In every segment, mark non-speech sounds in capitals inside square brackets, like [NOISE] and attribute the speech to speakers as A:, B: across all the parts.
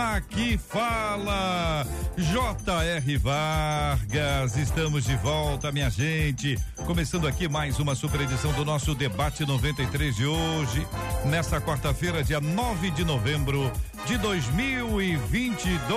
A: Aqui fala J.R. Vargas. Estamos de volta, minha gente. Começando aqui mais uma super edição do nosso debate 93 de hoje, nesta quarta-feira, dia 9 de novembro de 2022.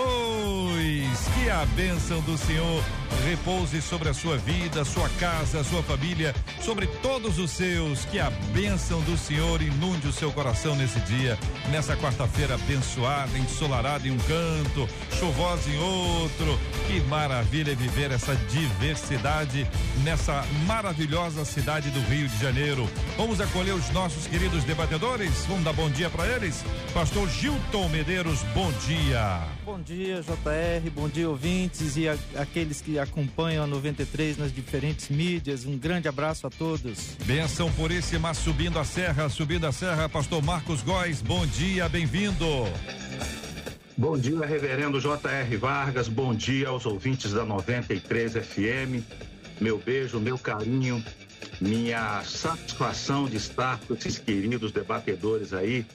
A: Que a bênção do Senhor repouse sobre a sua vida, sua casa, sua família, sobre todos os seus. Que a bênção do Senhor inunde o seu coração nesse dia, nessa quarta-feira abençoada, ensolarada em um canto, chuvosa em outro. Que maravilha viver essa diversidade nessa maravilhosa cidade do Rio de Janeiro. Vamos acolher os nossos queridos debatedores? Vamos dar bom dia para eles? Pastor Gilton Medeiros, bom dia.
B: Bom dia, JR, bom dia, ouvintes e a, aqueles que acompanham a 93 nas diferentes mídias. Um grande abraço a todos.
A: Benção puríssima, subindo a serra, subindo a serra, pastor Marcos Góes, bom dia, bem-vindo.
C: Bom dia, reverendo J.R. Vargas, bom dia aos ouvintes da 93 FM. Meu beijo, meu carinho, minha satisfação de estar com esses queridos debatedores aí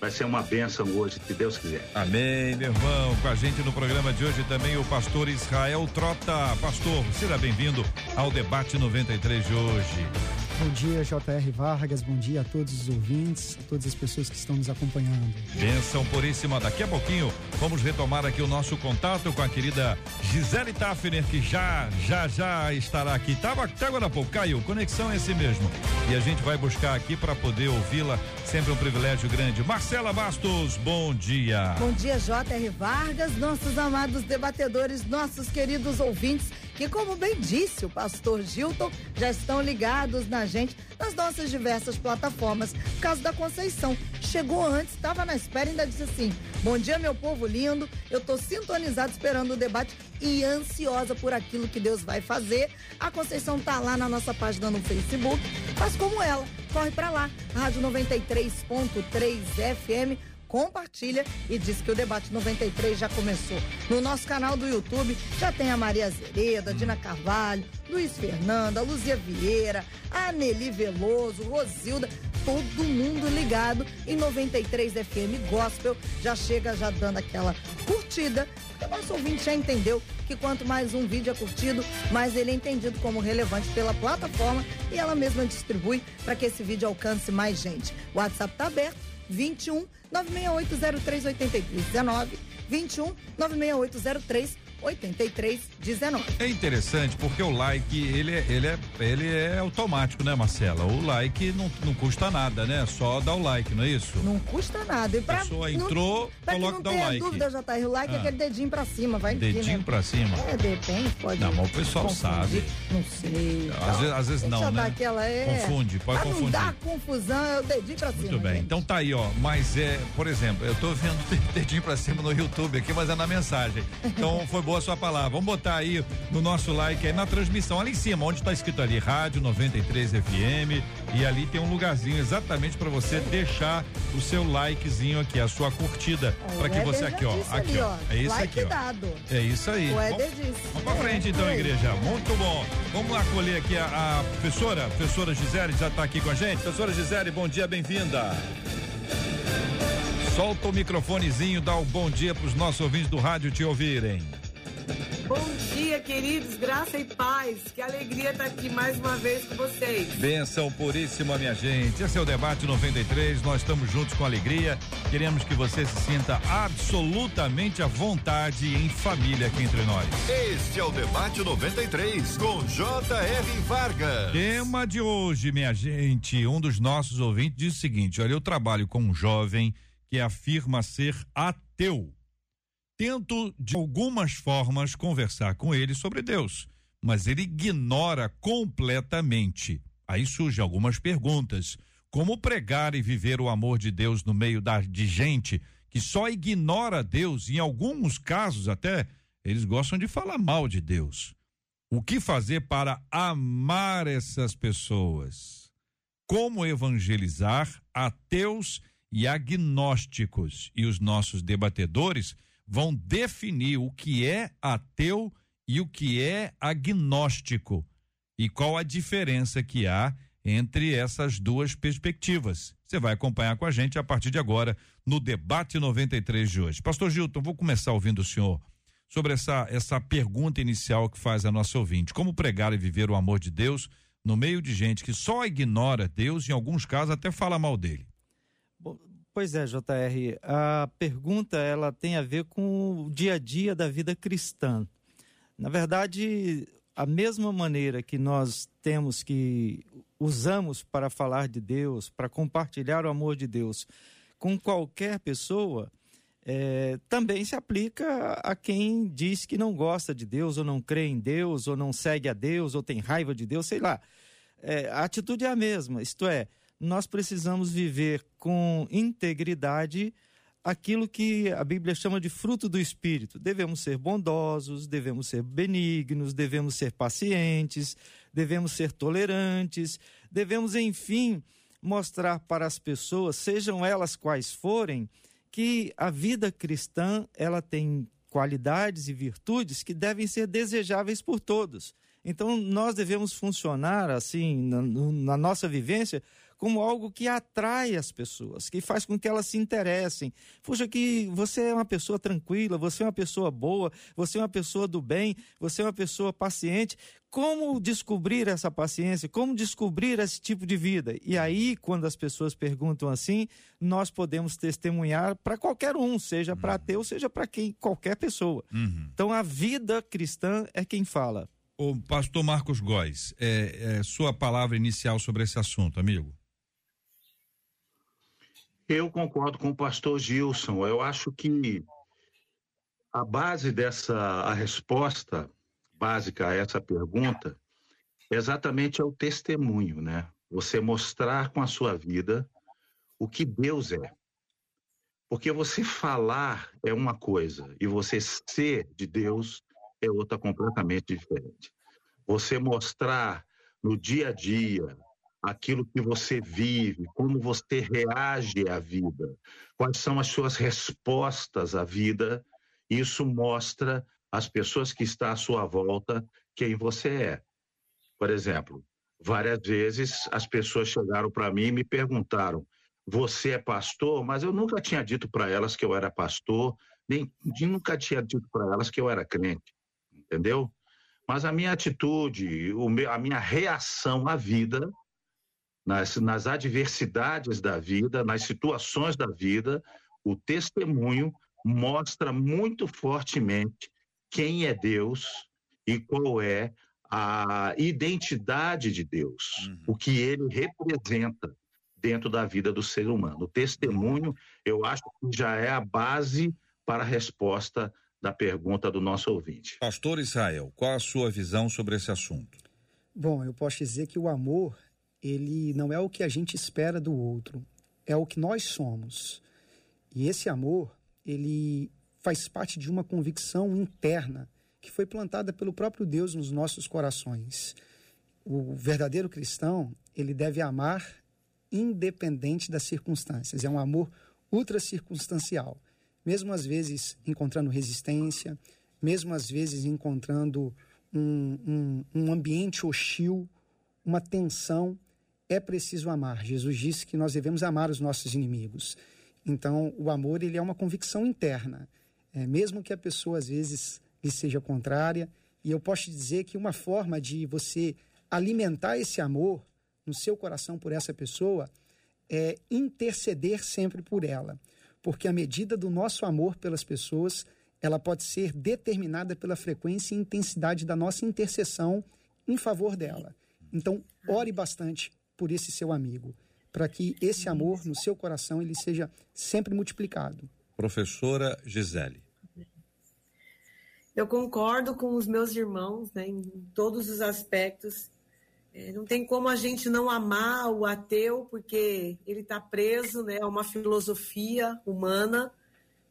C: Vai ser uma bênção hoje, se Deus quiser.
A: Amém, meu irmão. Com a gente no programa de hoje também o pastor Israel Trota. Pastor, seja bem-vindo ao debate 93 de hoje.
D: Bom dia, J.R. Vargas. Bom dia a todos os ouvintes, a todas as pessoas que estão nos acompanhando.
A: Benção puríssima. Daqui a pouquinho vamos retomar aqui o nosso contato com a querida Gisele Tafner, que já, já, já estará aqui. Tava até agora há pouco, caiu. Conexão é esse mesmo. E a gente vai buscar aqui para poder ouvi-la. Sempre um privilégio grande. Marcela Bastos, bom dia.
E: Bom dia, J.R. Vargas, nossos amados debatedores, nossos queridos ouvintes que, como bem disse o pastor Gilton, já estão ligados na gente nas nossas diversas plataformas. O caso da Conceição chegou antes, estava na espera e ainda disse assim: Bom dia, meu povo lindo. Eu estou sintonizado esperando o debate e ansiosa por aquilo que Deus vai fazer. A Conceição tá lá na nossa página no Facebook, mas como ela, corre para lá, Rádio 93.3 FM compartilha e diz que o debate 93 já começou. No nosso canal do YouTube já tem a Maria Azereda, Dina Carvalho, Luiz Fernanda, Luzia Vieira, a Nelly Veloso, Rosilda, todo mundo ligado em 93 FM Gospel. Já chega já dando aquela curtida. O nosso ouvinte já entendeu que quanto mais um vídeo é curtido, mais ele é entendido como relevante pela plataforma e ela mesma distribui para que esse vídeo alcance mais gente. O WhatsApp está aberto 21 968038319 21 96803 8319.
A: É interessante porque o like ele é, ele é, ele é automático, né, Marcela? O like não, não custa nada, né? Só dá o like, não é isso?
E: Não custa nada. E pra,
A: a pessoa entrou,
E: não,
A: coloca
E: dá
A: o like.
E: dúvida, já tá. O like é ah. é aquele dedinho pra cima, vai
A: Dedinho
E: né?
A: pra cima?
E: É, depende, pode.
A: Não, mas o pessoal
E: confundir.
A: sabe.
E: Não sei.
A: Às vezes, às vezes não, né?
E: Aquela é...
A: Confunde, pode
E: pra
A: confundir.
E: Não dá confusão, é o dedinho pra cima.
A: Muito bem,
E: gente.
A: então tá aí, ó. Mas é, por exemplo, eu tô vendo [LAUGHS] dedinho pra cima no YouTube aqui, mas é na mensagem. Então [LAUGHS] foi boa a sua palavra. Vamos botar aí no nosso like aí na transmissão, ali em cima, onde está escrito ali Rádio 93 FM. E ali tem um lugarzinho exatamente para você deixar o seu likezinho aqui, a sua curtida. Para que você aqui, ó. Aqui,
E: ali,
A: ó. É isso
E: like
A: aqui, ó.
E: Dado.
A: É isso aí.
E: O
A: Éder
E: disse.
A: Vamos pra frente então, igreja. Muito bom. Vamos lá aqui a, a professora, professora Gisele já está aqui com a gente. Professora Gisele, bom dia, bem-vinda. Solta o microfonezinho, dá um bom dia para os nossos ouvintes do rádio te ouvirem.
F: Bom dia, queridos, graça e paz. Que alegria estar aqui mais uma vez com vocês.
A: Benção puríssima, minha gente. Esse é o debate 93. Nós estamos juntos com alegria. Queremos que você se sinta absolutamente à vontade em família aqui entre nós.
G: Este é o debate 93 com J.R. Vargas.
A: Tema de hoje, minha gente. Um dos nossos ouvintes diz o seguinte: olha, eu trabalho com um jovem que afirma ser ateu tento de algumas formas conversar com ele sobre Deus, mas ele ignora completamente. Aí surgem algumas perguntas. Como pregar e viver o amor de Deus no meio da, de gente que só ignora Deus, em alguns casos até eles gostam de falar mal de Deus. O que fazer para amar essas pessoas? Como evangelizar ateus e agnósticos? E os nossos debatedores vão definir o que é ateu e o que é agnóstico e qual a diferença que há entre essas duas perspectivas. Você vai acompanhar com a gente a partir de agora no debate 93 de hoje. Pastor Gilton, vou começar ouvindo o senhor sobre essa essa pergunta inicial que faz a nossa ouvinte. Como pregar e viver o amor de Deus no meio de gente que só ignora Deus em alguns casos até fala mal dele?
B: Pois é, JR, a pergunta ela tem a ver com o dia a dia da vida cristã. Na verdade, a mesma maneira que nós temos que usamos para falar de Deus, para compartilhar o amor de Deus com qualquer pessoa, é, também se aplica a quem diz que não gosta de Deus, ou não crê em Deus, ou não segue a Deus, ou tem raiva de Deus, sei lá. É, a atitude é a mesma, isto é, nós precisamos viver com integridade aquilo que a Bíblia chama de fruto do Espírito. Devemos ser bondosos, devemos ser benignos, devemos ser pacientes, devemos ser tolerantes, devemos, enfim, mostrar para as pessoas, sejam elas quais forem, que a vida cristã ela tem qualidades e virtudes que devem ser desejáveis por todos. Então, nós devemos funcionar assim, na, na, nossa vivência, como algo que atrai as pessoas, que faz com que elas se interessem. Puxa, que você é uma pessoa tranquila, você é uma pessoa boa, você é uma pessoa do bem, você é uma pessoa paciente. Como descobrir essa paciência? Como descobrir esse tipo de vida? E aí, quando as pessoas perguntam assim, nós podemos testemunhar para qualquer um, seja para uhum. ateu, seja para quem, qualquer pessoa. Uhum. Então, a vida cristã é quem fala.
A: O pastor Marcos Góes, é, é, sua palavra inicial sobre esse assunto, amigo.
C: Eu concordo com o pastor Gilson. Eu acho que a base dessa a resposta básica a essa pergunta é exatamente é o testemunho, né? Você mostrar com a sua vida o que Deus é. Porque você falar é uma coisa e você ser de Deus é outra completamente diferente. Você mostrar no dia a dia, aquilo que você vive, como você reage à vida, quais são as suas respostas à vida. Isso mostra às pessoas que estão à sua volta quem você é. Por exemplo, várias vezes as pessoas chegaram para mim e me perguntaram: "Você é pastor?" Mas eu nunca tinha dito para elas que eu era pastor, nem nunca tinha dito para elas que eu era crente. Entendeu? Mas a minha atitude, a minha reação à vida nas, nas adversidades da vida, nas situações da vida, o testemunho mostra muito fortemente quem é Deus e qual é a identidade de Deus, uhum. o que ele representa dentro da vida do ser humano. O testemunho, eu acho que já é a base para a resposta da pergunta do nosso ouvinte.
A: Pastor Israel, qual a sua visão sobre esse assunto?
D: Bom, eu posso dizer que o amor ele não é o que a gente espera do outro, é o que nós somos. E esse amor, ele faz parte de uma convicção interna que foi plantada pelo próprio Deus nos nossos corações. O verdadeiro cristão, ele deve amar independente das circunstâncias. É um amor ultra circunstancial. Mesmo às vezes encontrando resistência, mesmo às vezes encontrando um, um, um ambiente hostil, uma tensão, é preciso amar. Jesus disse que nós devemos amar os nossos inimigos. Então, o amor ele é uma convicção interna, é, mesmo que a pessoa às vezes lhe seja contrária. E eu posso te dizer que uma forma de você alimentar esse amor no seu coração por essa pessoa é interceder sempre por ela, porque a medida do nosso amor pelas pessoas ela pode ser determinada pela frequência e intensidade da nossa intercessão em favor dela. Então, ore bastante por esse seu amigo, para que esse amor no seu coração ele seja sempre multiplicado.
A: Professora Gisele.
F: Eu concordo com os meus irmãos né, em todos os aspectos. É, não tem como a gente não amar o ateu, porque ele está preso né, a uma filosofia humana.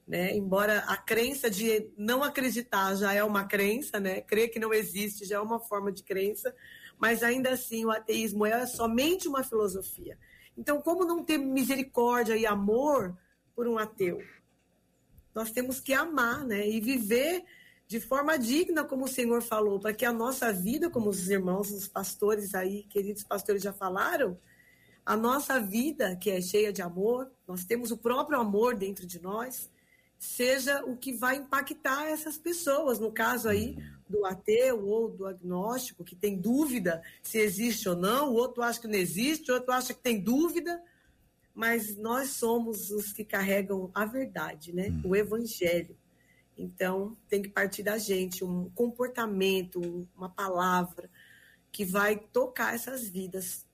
F: Né? Embora a crença de não acreditar já é uma crença, né? crer que não existe já é uma forma de crença, mas ainda assim o ateísmo é somente uma filosofia. Então, como não ter misericórdia e amor por um ateu? Nós temos que amar né? e viver de forma digna, como o Senhor falou, para que a nossa vida, como os irmãos, os pastores aí, queridos pastores já falaram, a nossa vida, que é cheia de amor, nós temos o próprio amor dentro de nós, seja o que vai impactar essas pessoas, no caso aí do ateu ou do agnóstico, que tem dúvida se existe ou não, o outro acha que não existe, o outro acha que tem dúvida, mas nós somos os que carregam a verdade, né? O evangelho. Então, tem que partir da gente um comportamento, uma palavra que vai tocar essas vidas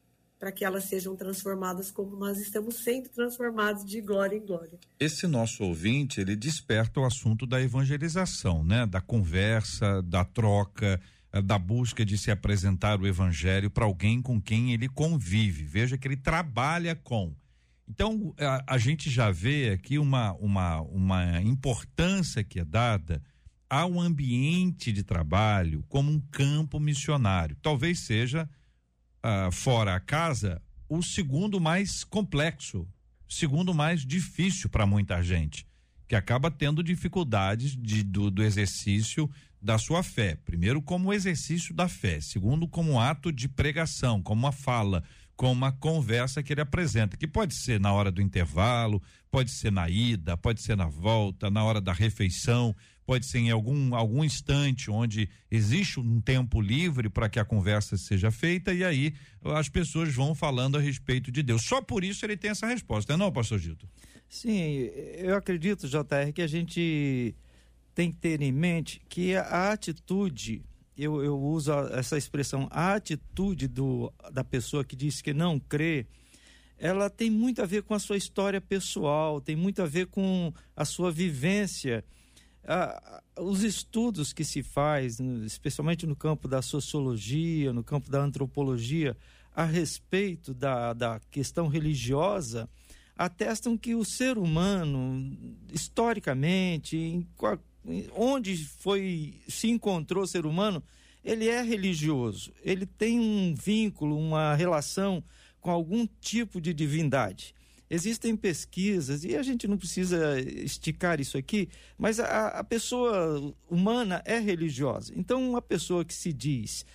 F: para que elas sejam transformadas como nós estamos sendo transformados de glória em glória.
A: Esse nosso ouvinte, ele desperta o assunto da evangelização, né? Da conversa, da troca, eh, da busca de se apresentar o evangelho para alguém com quem ele convive. Veja que ele trabalha com. Então, a, a, gente já vê aqui uma, uma, uma importância que é dada ao ambiente de trabalho como um campo missionário. Talvez seja, uh, fora a casa, o segundo mais complexo, segundo mais difícil para muita gente, que acaba tendo dificuldades de, do, do exercício da sua fé. Primeiro, como exercício da fé. Segundo, como ato de pregação, como uma fala com uma conversa que ele apresenta, que pode ser na hora do intervalo, pode ser na ida, pode ser na volta, na hora da refeição, pode ser em algum, algum instante onde existe um tempo livre para que a conversa seja feita e aí as pessoas vão falando a respeito de Deus. Só por isso ele tem essa resposta, não, pastor Gildo?
B: Sim, eu acredito, JR, que a gente tem que ter em mente que a atitude eu, eu uso essa expressão, a atitude do, da pessoa que diz que não crê, ela tem muito a ver com a sua história pessoal, tem muito a ver com a sua vivência. Ah, os estudos que se faz, especialmente no campo da sociologia, no campo da antropologia, a respeito da, da questão religiosa, atestam que o ser humano, historicamente, em onde foi se encontrou o ser humano, ele é religioso, ele tem um vínculo, uma relação com algum tipo de divindade. Existem pesquisas, e a gente não precisa esticar isso aqui, mas a, a pessoa humana é religiosa. Então, uma pessoa que se diz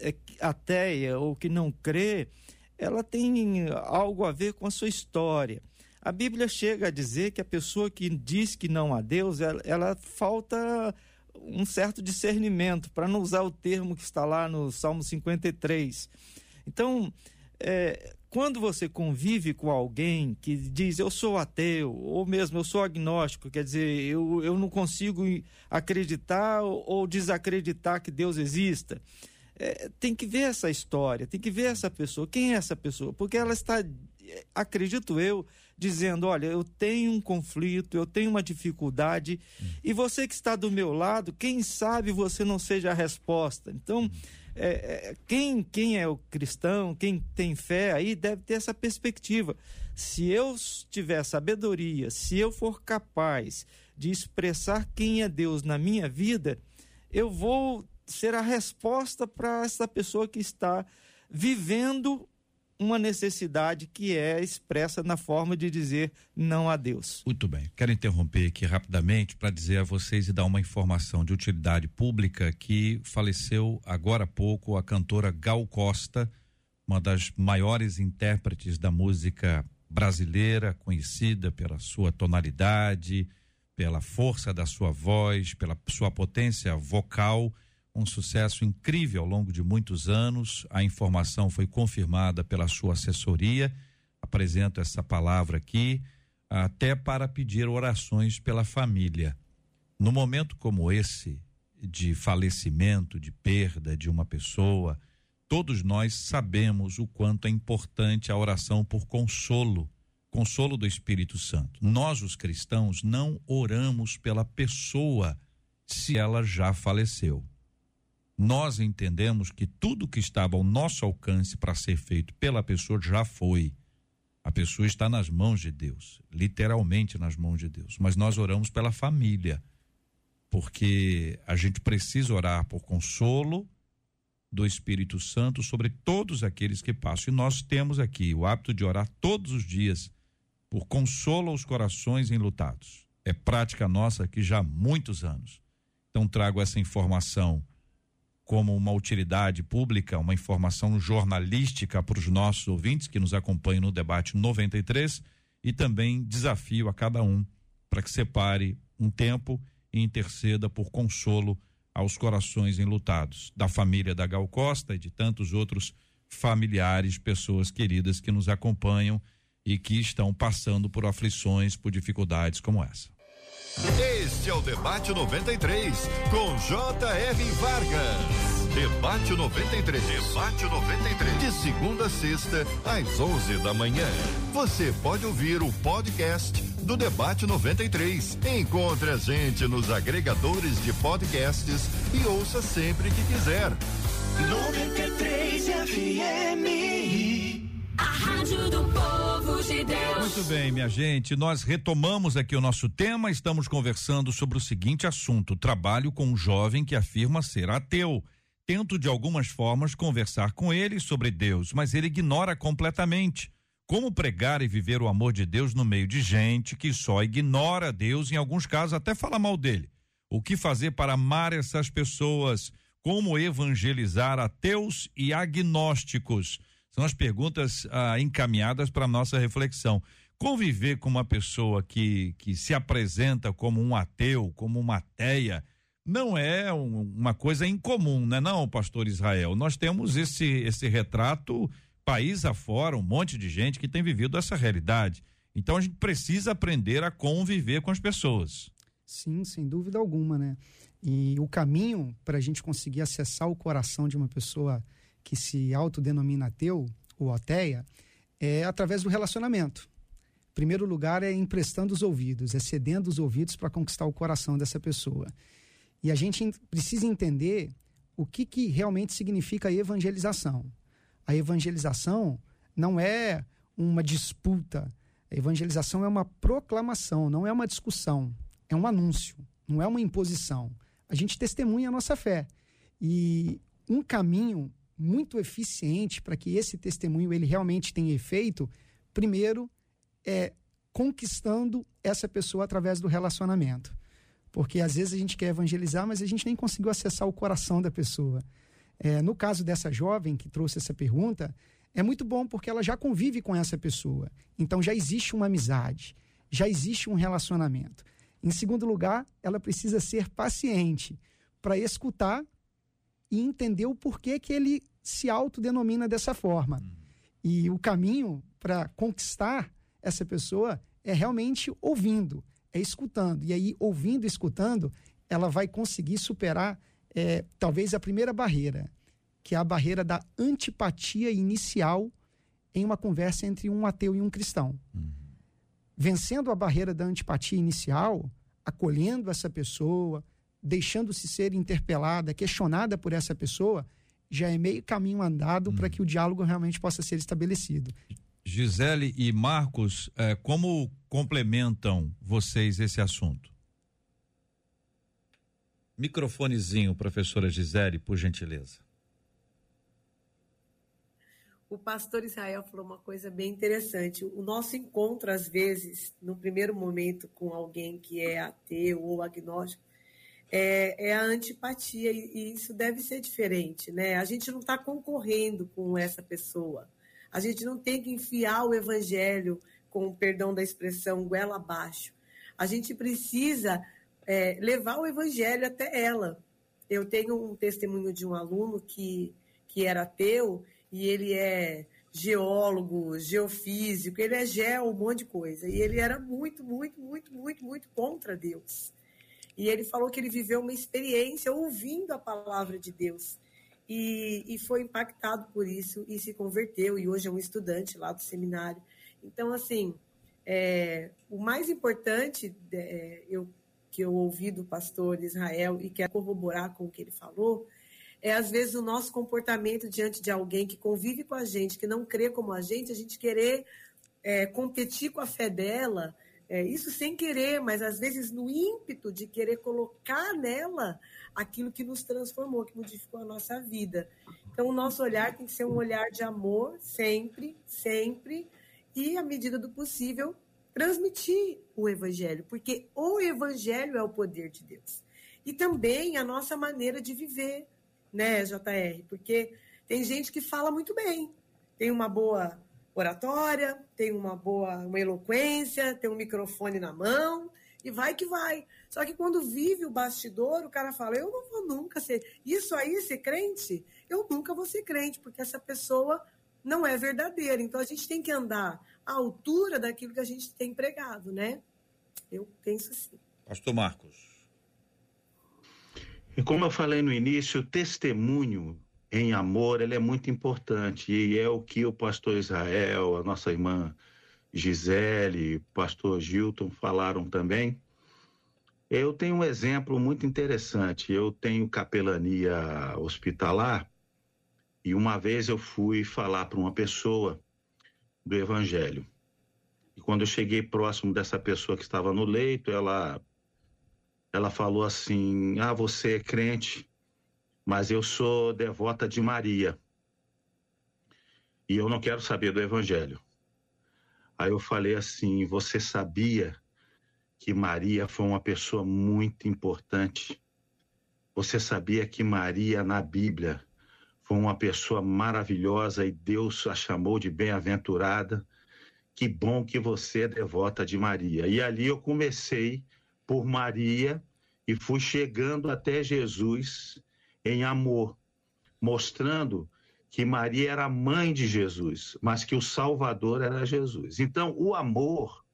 B: é, ateia ou que não crê, ela tem algo a ver com a sua história. A Bíblia chega a dizer que a pessoa que diz que não há Deus, ela, ela falta um certo discernimento, para não usar o termo que está lá no Salmo 53. Então, é, quando você convive com alguém que diz eu sou ateu, ou mesmo eu sou agnóstico, quer dizer, eu, eu não consigo acreditar ou desacreditar que Deus exista. É, tem que ver essa história, tem que ver essa pessoa. Quem é essa pessoa? Porque ela está, acredito eu, dizendo: olha, eu tenho um conflito, eu tenho uma dificuldade, hum. e você que está do meu lado, quem sabe você não seja a resposta. Então, hum. É, é, quem, quem é o cristão, quem tem fé aí, deve ter essa perspectiva. Se eu tiver sabedoria, se eu for capaz de expressar quem é Deus na minha vida, eu vou ser a resposta para essa pessoa que está vivendo uma necessidade que é expressa na forma de dizer não a Deus.
A: Muito bem. Quero interromper aqui rapidamente para dizer a vocês e dar uma informação de utilidade pública que faleceu agora há pouco a cantora Gal Costa, uma das maiores intérpretes da música brasileira, conhecida pela sua tonalidade, pela força da sua voz, pela sua potência vocal um sucesso incrível ao longo de muitos anos. A informação foi confirmada pela sua assessoria. Apresento essa palavra aqui, até para pedir orações pela família. No momento como esse, de falecimento, de perda de uma pessoa, todos nós sabemos o quanto é importante a oração por consolo, consolo do Espírito Santo. Nós, os cristãos, não oramos pela pessoa se ela já faleceu. Nós entendemos que tudo que estava ao nosso alcance para ser feito pela pessoa já foi. A pessoa está nas mãos de Deus, literalmente nas mãos de Deus. Mas nós oramos pela família, porque a gente precisa orar por consolo do Espírito Santo sobre todos aqueles que passam. E nós temos aqui o hábito de orar todos os dias por consolo aos corações enlutados. É prática nossa aqui já há muitos anos. Então trago essa informação como uma utilidade pública, uma informação jornalística para os nossos ouvintes que nos acompanham no debate 93 e também desafio a cada um para que separe um tempo e interceda por consolo aos corações enlutados da família da Gal Costa e de tantos outros familiares, pessoas queridas que nos acompanham e que estão passando por aflições, por dificuldades como essa.
G: Este é o Debate 93, com J.R. Vargas. Debate 93. Debate 93. De segunda a sexta, às 11 da manhã. Você pode ouvir o podcast do Debate 93. Encontre a gente nos agregadores de podcasts e ouça sempre que quiser.
H: 93 FM. Rádio do Povo de Deus.
A: Muito bem, minha gente, nós retomamos aqui o nosso tema, estamos conversando sobre o seguinte assunto: trabalho com um jovem que afirma ser ateu. Tento de algumas formas conversar com ele sobre Deus, mas ele ignora completamente. Como pregar e viver o amor de Deus no meio de gente que só ignora Deus, em alguns casos até fala mal dele? O que fazer para amar essas pessoas? Como evangelizar ateus e agnósticos? São as perguntas ah, encaminhadas para nossa reflexão. Conviver com uma pessoa que, que se apresenta como um ateu, como uma ateia, não é um, uma coisa incomum, né, não, pastor Israel? Nós temos esse, esse retrato país afora, um monte de gente que tem vivido essa realidade. Então a gente precisa aprender a conviver com as pessoas.
D: Sim, sem dúvida alguma, né? E o caminho para a gente conseguir acessar o coração de uma pessoa que se autodenomina ateu ou ateia é através do relacionamento. Primeiro lugar, é emprestando os ouvidos, é cedendo os ouvidos para conquistar o coração dessa pessoa. E a gente precisa entender o que, que realmente significa evangelização. A evangelização não é uma disputa. A evangelização é uma proclamação, não é uma discussão. É um anúncio, não é uma imposição. A gente testemunha a nossa fé. E um caminho muito eficiente para que esse testemunho ele realmente tenha efeito, primeiro é conquistando essa pessoa através do relacionamento. Porque às vezes a gente quer evangelizar, mas a gente nem conseguiu acessar o coração da pessoa. É, no caso dessa jovem que trouxe essa pergunta, é muito bom porque ela já convive com essa pessoa. Então já existe uma amizade, já existe um relacionamento. Em segundo lugar, ela precisa ser paciente para escutar e entender o porquê que ele se autodenomina dessa forma. Uhum. E o caminho para conquistar essa pessoa é realmente ouvindo, é escutando. E aí, ouvindo e escutando, ela vai conseguir superar é, talvez a primeira barreira, que é a barreira da antipatia inicial em uma conversa entre um ateu e um cristão. Uhum. Vencendo a barreira da antipatia inicial, acolhendo essa pessoa, deixando-se ser interpelada, questionada por essa pessoa, já é meio caminho andado hum. para que o diálogo realmente possa ser estabelecido.
A: Gisele e Marcos, eh, como complementam vocês esse assunto? Microfonezinho, professora Gisele, por gentileza.
F: O pastor Israel falou uma coisa bem interessante. O nosso encontro, às vezes, no primeiro momento, com alguém que é ateu ou agnóstico, é, é a antipatia, e, isso deve ser diferente, né? A gente não está concorrendo com essa pessoa. A gente não tem que enfiar o evangelho, com o perdão da expressão, goela abaixo. A gente precisa é, levar o evangelho até ela. Eu tenho um testemunho de um aluno que, que era ateu e ele é geólogo, geofísico, ele é geo, um monte de coisa. E ele era muito, muito, muito, muito, muito contra Deus. E ele falou que ele viveu uma experiência ouvindo a palavra de Deus. E, e foi impactado por isso e se converteu. E hoje é um estudante lá do seminário. Então, assim, é, o mais importante é, eu que eu ouvi do pastor Israel e quero corroborar com o que ele falou, é às vezes o nosso comportamento diante de alguém que convive com a gente, que não crê como a gente, a gente querer é, competir com a fé dela, é, isso sem querer, mas às vezes no ímpeto de querer colocar nela aquilo que nos transformou, que modificou a nossa vida. Então, o nosso olhar tem que ser um olhar de amor, sempre, sempre, e, à medida do possível, transmitir o Evangelho, porque o Evangelho é o poder de Deus. E também a nossa maneira de viver, né, JR? Porque tem gente que fala muito bem, tem uma boa oratória, tem uma boa uma eloquência, tem um microfone na mão e vai que vai. Só que quando vive o bastidor, o cara fala: Eu não vou nunca ser. Isso aí, ser crente, eu nunca vou ser crente, porque essa pessoa não é verdadeira. Então a gente tem que andar à altura daquilo que a gente tem pregado, né? Eu penso assim.
A: Pastor Marcos.
C: E como eu falei no início, o testemunho em amor ele é muito importante e é o que o pastor Israel, a nossa irmã Gisele, pastor Gilton falaram também. Eu tenho um exemplo muito interessante. Eu tenho capelania hospitalar e uma vez eu fui falar para uma pessoa do evangelho. E quando eu cheguei próximo dessa pessoa que estava no leito, ela ela falou assim: "Ah, você é crente?" Mas eu sou devota de Maria. E eu não quero saber do Evangelho. Aí eu falei assim: você sabia que Maria foi uma pessoa muito importante? Você sabia que Maria, na Bíblia, foi uma pessoa maravilhosa e Deus a chamou de bem-aventurada? Que bom que você é devota de Maria. E ali eu comecei por Maria e fui chegando até Jesus em amor, mostrando que Maria era mãe de Jesus, mas que o Salvador era Jesus. Então, o amor,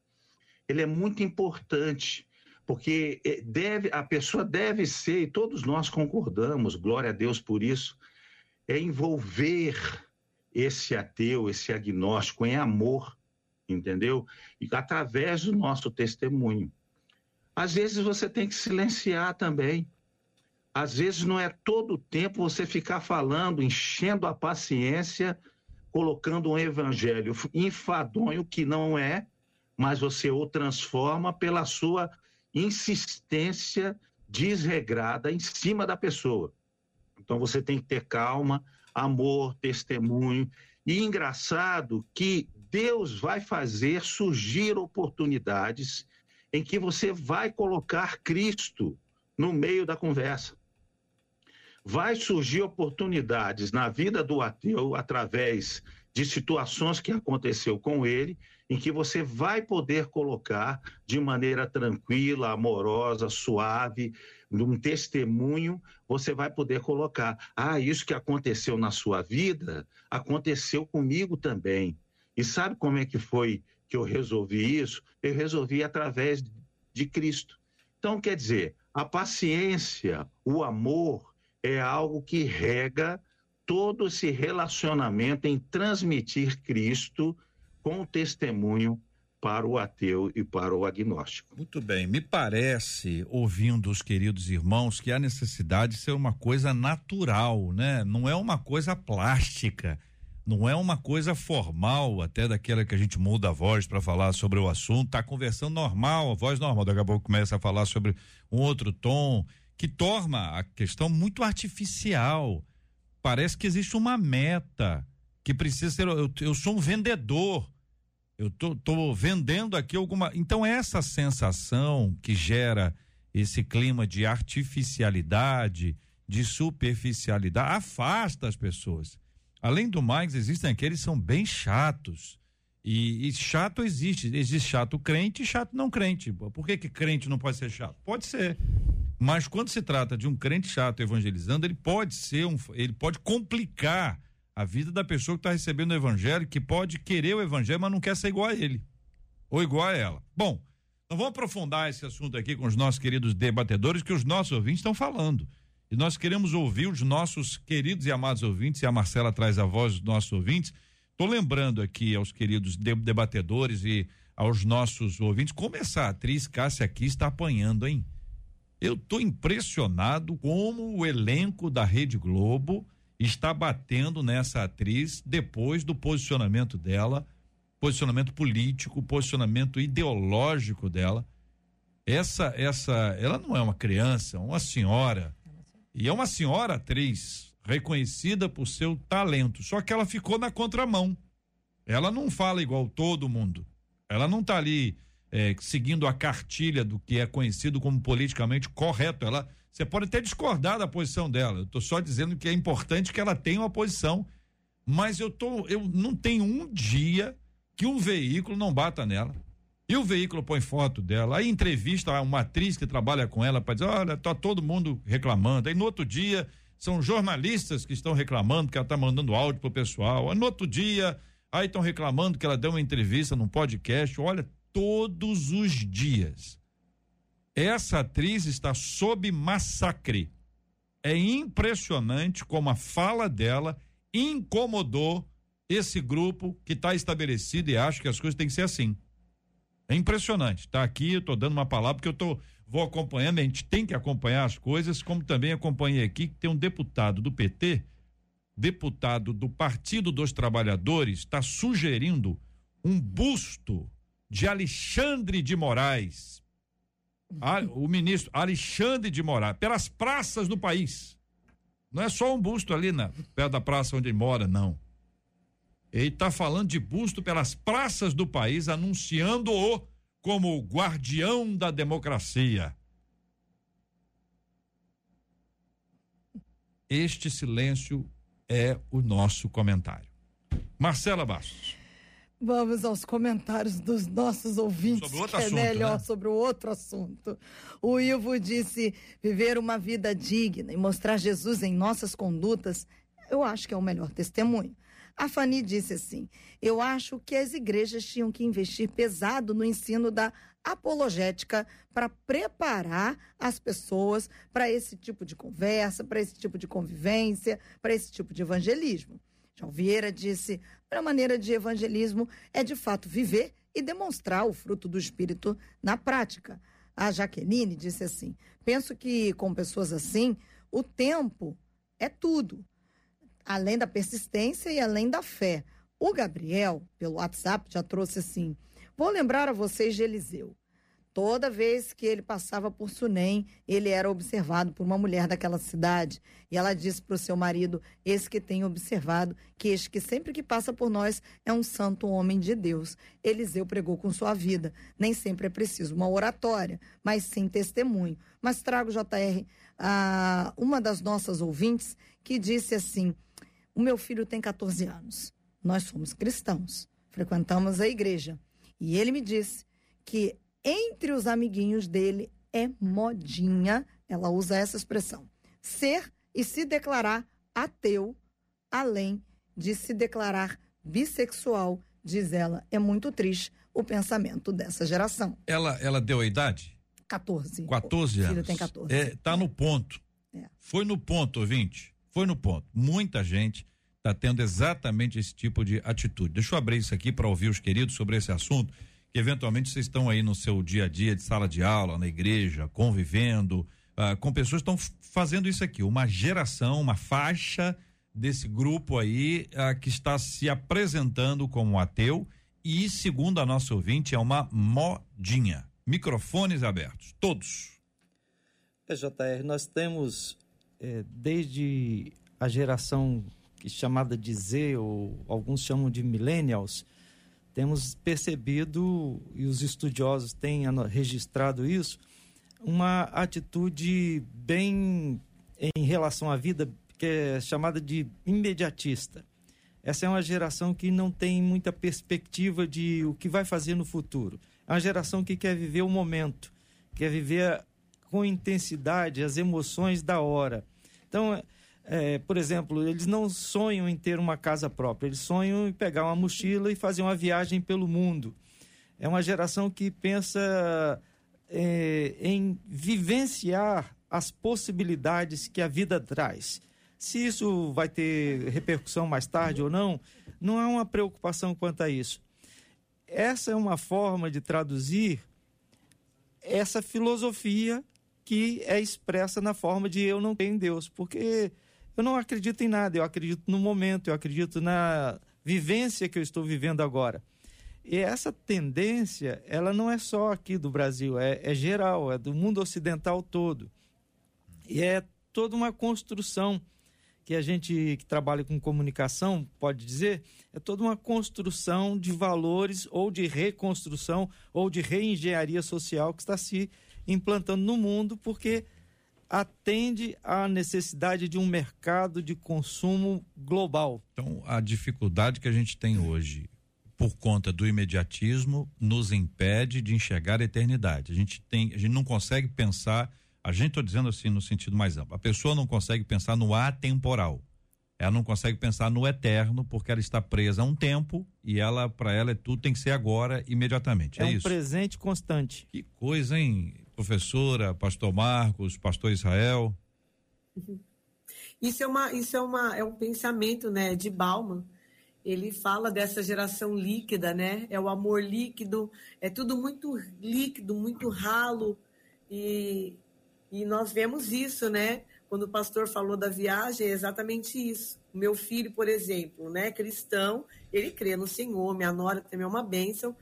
C: ele é muito importante, porque eh, deve, a pessoa deve ser, e todos nós concordamos, glória a Deus por isso, é envolver esse ateu, esse agnóstico em amor, entendeu? E através do nosso testemunho. Às vezes você tem que silenciar também às vezes não é todo o tempo você ficar falando, enchendo a paciência, colocando um evangelho enfadonho que não é, mas você o transforma pela sua insistência desregrada em cima da pessoa. Então você tem que ter calma, amor, testemunho. E engraçado que Deus vai fazer surgir oportunidades em que você vai colocar Cristo no meio da conversa vai surgir oportunidades na vida do ateu através de situações que aconteceu com ele, em que você vai poder colocar de maneira tranquila, amorosa, suave, num testemunho, você vai poder colocar: ah, isso que aconteceu na sua vida aconteceu comigo também. E sabe como é que foi que eu resolvi isso? Eu resolvi através de Cristo. Então, quer dizer, a paciência, o amor, é algo que rega todo esse relacionamento em transmitir Cristo com o testemunho para o ateu e para o agnóstico.
A: Muito bem, me parece, ouvindo os queridos irmãos, que há necessidade de ser uma coisa natural, né? Não é uma coisa plástica, não é uma coisa formal, até daquela que a gente muda a voz para falar sobre o assunto, tá conversando normal, a voz normal, daqui a pouco começa a falar sobre um outro tom que torna a questão muito artificial. Parece que existe uma meta que precisa ser. Eu, eu sou um vendedor. Eu tô, tô vendendo aqui alguma. Então, essa sensação que gera esse clima de artificialidade, de superficialidade, afasta as pessoas. Além do mais, existem aqueles que são bem chatos. E, e, chato existe. Existe chato crente e chato não crente. Por que, que crente não pode ser chato? Pode ser. Mas quando se trata de um crente chato evangelizando, ele pode ser um, ele pode complicar a vida da pessoa que está recebendo o evangelho, que pode querer o evangelho, mas não quer ser igual a ele ou igual a ela. Bom, nós vamos aprofundar esse assunto aqui com os nossos queridos debatedores que os nossos ouvintes estão falando. E nós queremos ouvir os nossos queridos e amados ouvintes, e a Marcela traz a voz dos nossos ouvintes. Estou lembrando aqui aos queridos debatedores e aos nossos ouvintes como essa atriz Cássia aqui está apanhando, hein? Eu estou impressionado como o elenco da Rede Globo está batendo nessa atriz depois do posicionamento dela, posicionamento político, posicionamento ideológico dela. Essa, essa, ela não é uma criança, é uma senhora. E é uma senhora atriz, reconhecida por seu talento. Só que ela ficou na contramão. Ela não fala igual todo mundo. Ela não está ali é, seguindo a cartilha do que é conhecido como politicamente correto. Ela, você pode até discordar da posição dela. Eu estou só dizendo que é importante que ela tenha uma posição, mas eu tô, eu não tenho um dia que um veículo não bata nela. E o veículo põe foto dela, aí entrevista uma atriz que trabalha com ela para dizer, olha, tá todo mundo reclamando. Aí no outro dia são jornalistas que estão reclamando que ela tá mandando áudio pro pessoal. No outro dia, aí estão reclamando que ela deu uma entrevista num podcast. Olha, todos os dias. Essa atriz está sob massacre. É impressionante como a fala dela incomodou esse grupo que está estabelecido e acho que as coisas têm que ser assim. É impressionante. Tá aqui, eu tô dando uma palavra porque eu tô vou acompanhando, a gente tem que acompanhar as coisas, como também acompanhei aqui que tem um deputado do PT, deputado do Partido dos Trabalhadores, está sugerindo um busto de Alexandre de Moraes, o ministro Alexandre de Moraes, pelas praças do país. Não é só um busto ali na perto da praça onde ele mora, não. Ele está falando de busto pelas praças do país, anunciando-o como guardião da democracia. Este silêncio é o nosso comentário. Marcela Bastos.
E: Vamos aos comentários dos nossos ouvintes,
A: Sobre outro
E: que
A: assunto,
E: é melhor
A: né?
E: sobre o outro assunto. O Ivo disse: viver uma vida digna e mostrar Jesus em nossas condutas, eu acho que é o melhor testemunho. A Fani disse assim: eu acho que as igrejas tinham que investir pesado no ensino da apologética para preparar as pessoas para esse tipo de conversa, para esse tipo de convivência, para esse tipo de evangelismo. João Vieira disse: a maneira de evangelismo é de fato viver e demonstrar o fruto do Espírito na prática. A Jaqueline disse assim: penso que com pessoas assim, o tempo é tudo, além da persistência e além da fé. O Gabriel, pelo WhatsApp, já trouxe assim: vou lembrar a vocês de Eliseu. Toda vez que ele passava por Sunem, ele era observado por uma mulher daquela cidade. E ela disse para o seu marido: Esse que tem observado, que este que sempre que passa por nós é um santo homem de Deus. Eliseu pregou com sua vida. Nem sempre é preciso uma oratória, mas sim testemunho. Mas trago, JR, a uma das nossas ouvintes que disse assim: O meu filho tem 14 anos. Nós somos cristãos, frequentamos a igreja. E ele me disse que entre os amiguinhos dele é modinha, ela usa essa expressão, ser e se declarar ateu, além de se declarar bissexual, diz ela. É muito triste o pensamento dessa geração.
A: Ela, ela deu a idade?
E: 14.
A: 14
E: o
A: anos.
E: filho tem 14.
A: É, tá no ponto.
E: É.
A: Foi no ponto, ouvinte. Foi no ponto. Muita gente está tendo exatamente esse tipo de atitude. Deixa eu abrir isso aqui para ouvir os queridos sobre esse assunto, que eventualmente vocês estão aí no seu dia a dia de sala de aula, na igreja, convivendo ah, com pessoas que estão fazendo isso aqui. Uma geração, uma faixa desse grupo aí ah, que está se apresentando como ateu e, segundo a nossa ouvinte, é uma modinha. Microfones abertos, todos.
B: JR, nós temos é, desde a geração que chamada de Z, ou alguns chamam de millennials, temos percebido, e os estudiosos têm registrado isso, uma atitude bem em relação à vida, que é chamada de imediatista. Essa é uma geração que não tem muita perspectiva de o que vai fazer no futuro. É uma geração que quer viver o momento, quer viver com intensidade as emoções da hora. Então, é, por exemplo, eles não sonham em ter uma casa própria, eles sonham em pegar uma mochila e fazer uma viagem pelo mundo. É uma geração que pensa é, em vivenciar as possibilidades que a vida traz. Se isso vai ter repercussão mais tarde ou não, não há uma preocupação quanto a isso. Essa é uma forma de traduzir essa filosofia que é expressa na forma de eu não tenho Deus, porque eu não acredito em nada, eu acredito no momento, eu acredito na vivência que eu estou vivendo agora. E essa tendência, ela não é só aqui do Brasil, é, é geral, é do mundo ocidental todo. E é toda uma construção que a gente que trabalha com comunicação pode dizer, é toda uma construção de valores ou de reconstrução ou de reengenharia social que está se implantando no mundo, porque atende à necessidade de um mercado de consumo global.
A: Então, a dificuldade que a gente tem hoje, por conta do imediatismo, nos impede de enxergar a eternidade. A gente tem, a gente não consegue pensar, a gente estou dizendo assim no sentido mais amplo. A pessoa não consegue pensar no atemporal. Ela não consegue pensar no eterno porque ela está presa a um tempo e ela para ela é tudo tem que ser agora imediatamente. É,
B: é um
A: isso.
B: presente constante.
A: Que coisa, hein? Professora, pastor Marcos, pastor Israel?
F: Isso é uma, isso é uma, é um pensamento, né, de Bauman. Ele fala dessa geração líquida, né? É o amor líquido, é tudo muito líquido, muito ralo e, e nós vemos isso, né? Quando o pastor falou da viagem, é exatamente isso. O meu filho, por exemplo, né, cristão, ele crê no Senhor, minha nora também é uma bênção.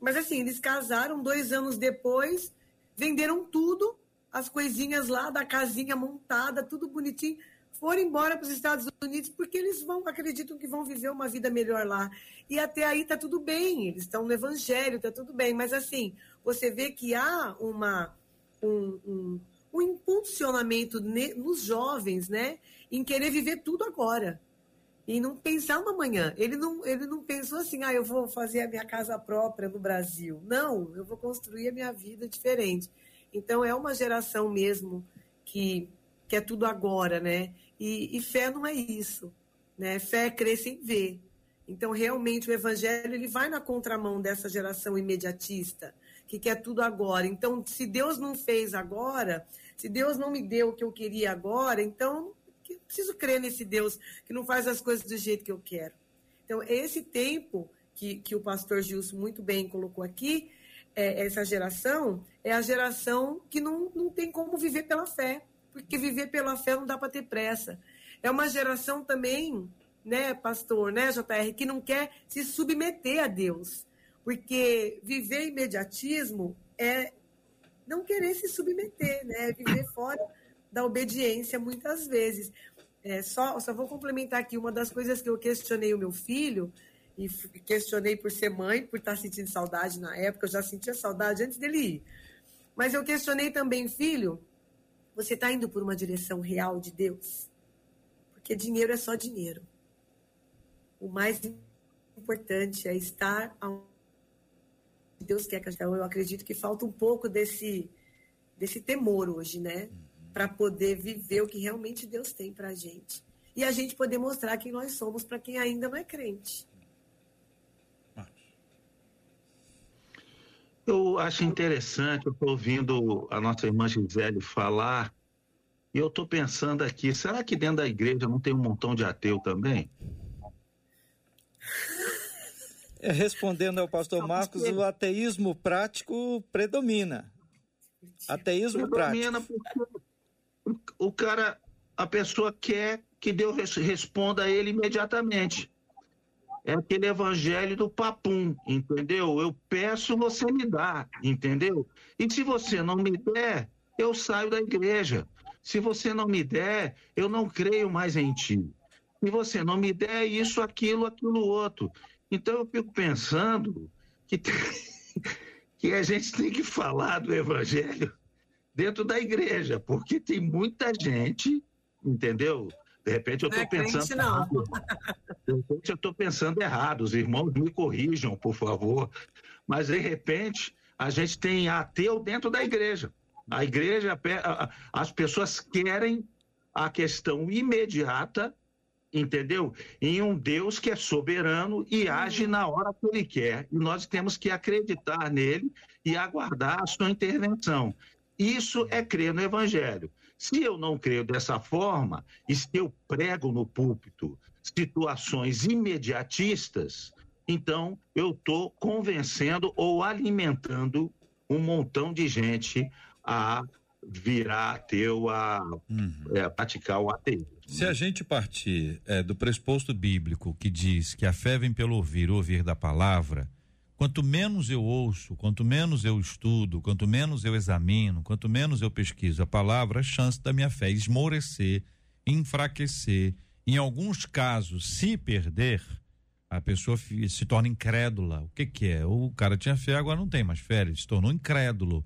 F: Mas assim, eles casaram dois anos depois, venderam tudo, as coisinhas lá da casinha montada, tudo bonitinho, foram embora para os Estados Unidos porque eles vão acreditam que vão viver uma vida melhor lá. E até aí tá tudo bem, eles estão no evangelho, tá tudo bem, mas assim, você vê que há uma um, um, um impulsionamento nos jovens, né, em querer viver tudo agora e não pensar no amanhã. Ele não, ele não pensou assim, ah, eu vou fazer a minha casa própria no Brasil. Não, eu vou construir a minha vida diferente. Então, é uma geração mesmo que, que é tudo agora, né? E, e fé não é isso, né? Fé é crer sem ver. Então, realmente, o evangelho ele vai na contramão dessa geração imediatista, que quer tudo agora. Então, se Deus não fez agora, se Deus não me deu o que eu queria agora, então que preciso crer nesse Deus que não faz as coisas do jeito que eu quero. Então, esse tempo que, que o pastor Gilson muito bem colocou aqui, é, essa geração, é a geração que não, não tem como viver pela fé, porque viver pela fé não dá para ter pressa. É uma geração também, né, pastor, né, JR, que não quer se submeter a Deus, porque viver imediatismo é não querer se submeter, né, viver fora da obediência muitas vezes. É, só, só vou complementar aqui uma das coisas que eu questionei o meu filho, e questionei por ser mãe, por estar sentindo saudade na época, eu já sentia saudade antes dele ir. Mas eu questionei também, filho, você está indo por uma direção real de Deus? Porque dinheiro é só dinheiro. O mais importante é estar onde Deus quer. Então, eu acredito que falta um pouco desse, desse temor hoje, né? Para poder viver o que realmente Deus tem para a gente. E a gente poder mostrar quem nós somos para quem ainda não é crente.
C: Eu acho interessante, eu estou ouvindo a nossa irmã Gisele falar, e eu estou pensando aqui, será que dentro da igreja não tem um montão de ateu também? [LAUGHS]
B: É, respondendo ao pastor Marcos, o ateísmo prático predomina. Ateísmo predomina prático. Porque
C: o cara, a pessoa quer que Deus responda a ele imediatamente. É aquele evangelho do papum, entendeu? Eu peço, você me dá, entendeu? E se você não me der, eu saio da igreja. Se você não me der, eu não creio mais em ti. Se você não me der isso, aquilo, aquilo outro. Então eu fico pensando que, tem, [LAUGHS] que a gente tem que falar do evangelho dentro da igreja, porque tem muita gente, entendeu? De repente eu estou é pensando. Crente, não. De repente eu estou pensando errado. Os irmãos me corrijam, por favor. Mas de repente a gente tem ateu dentro da igreja. A igreja, as pessoas querem a questão imediata, entendeu? Em um Deus que é soberano e age na hora que ele quer. E nós temos que acreditar nele e aguardar a sua intervenção. Isso é crer no Evangelho. Se eu não creio dessa forma, e se eu prego no púlpito situações imediatistas, então eu estou convencendo ou alimentando um montão de gente a virar ateu a, uhum. é, praticar o ateísmo.
A: Se a gente partir é, do pressuposto bíblico que diz que a fé vem pelo ouvir, ouvir da palavra, quanto menos eu ouço, quanto menos eu estudo, quanto menos eu examino, quanto menos eu pesquiso a palavra, a chance da minha fé esmorecer, enfraquecer, em alguns casos, se perder, a pessoa se torna incrédula. O que que é? O cara tinha fé, agora não tem mais fé, ele se tornou incrédulo.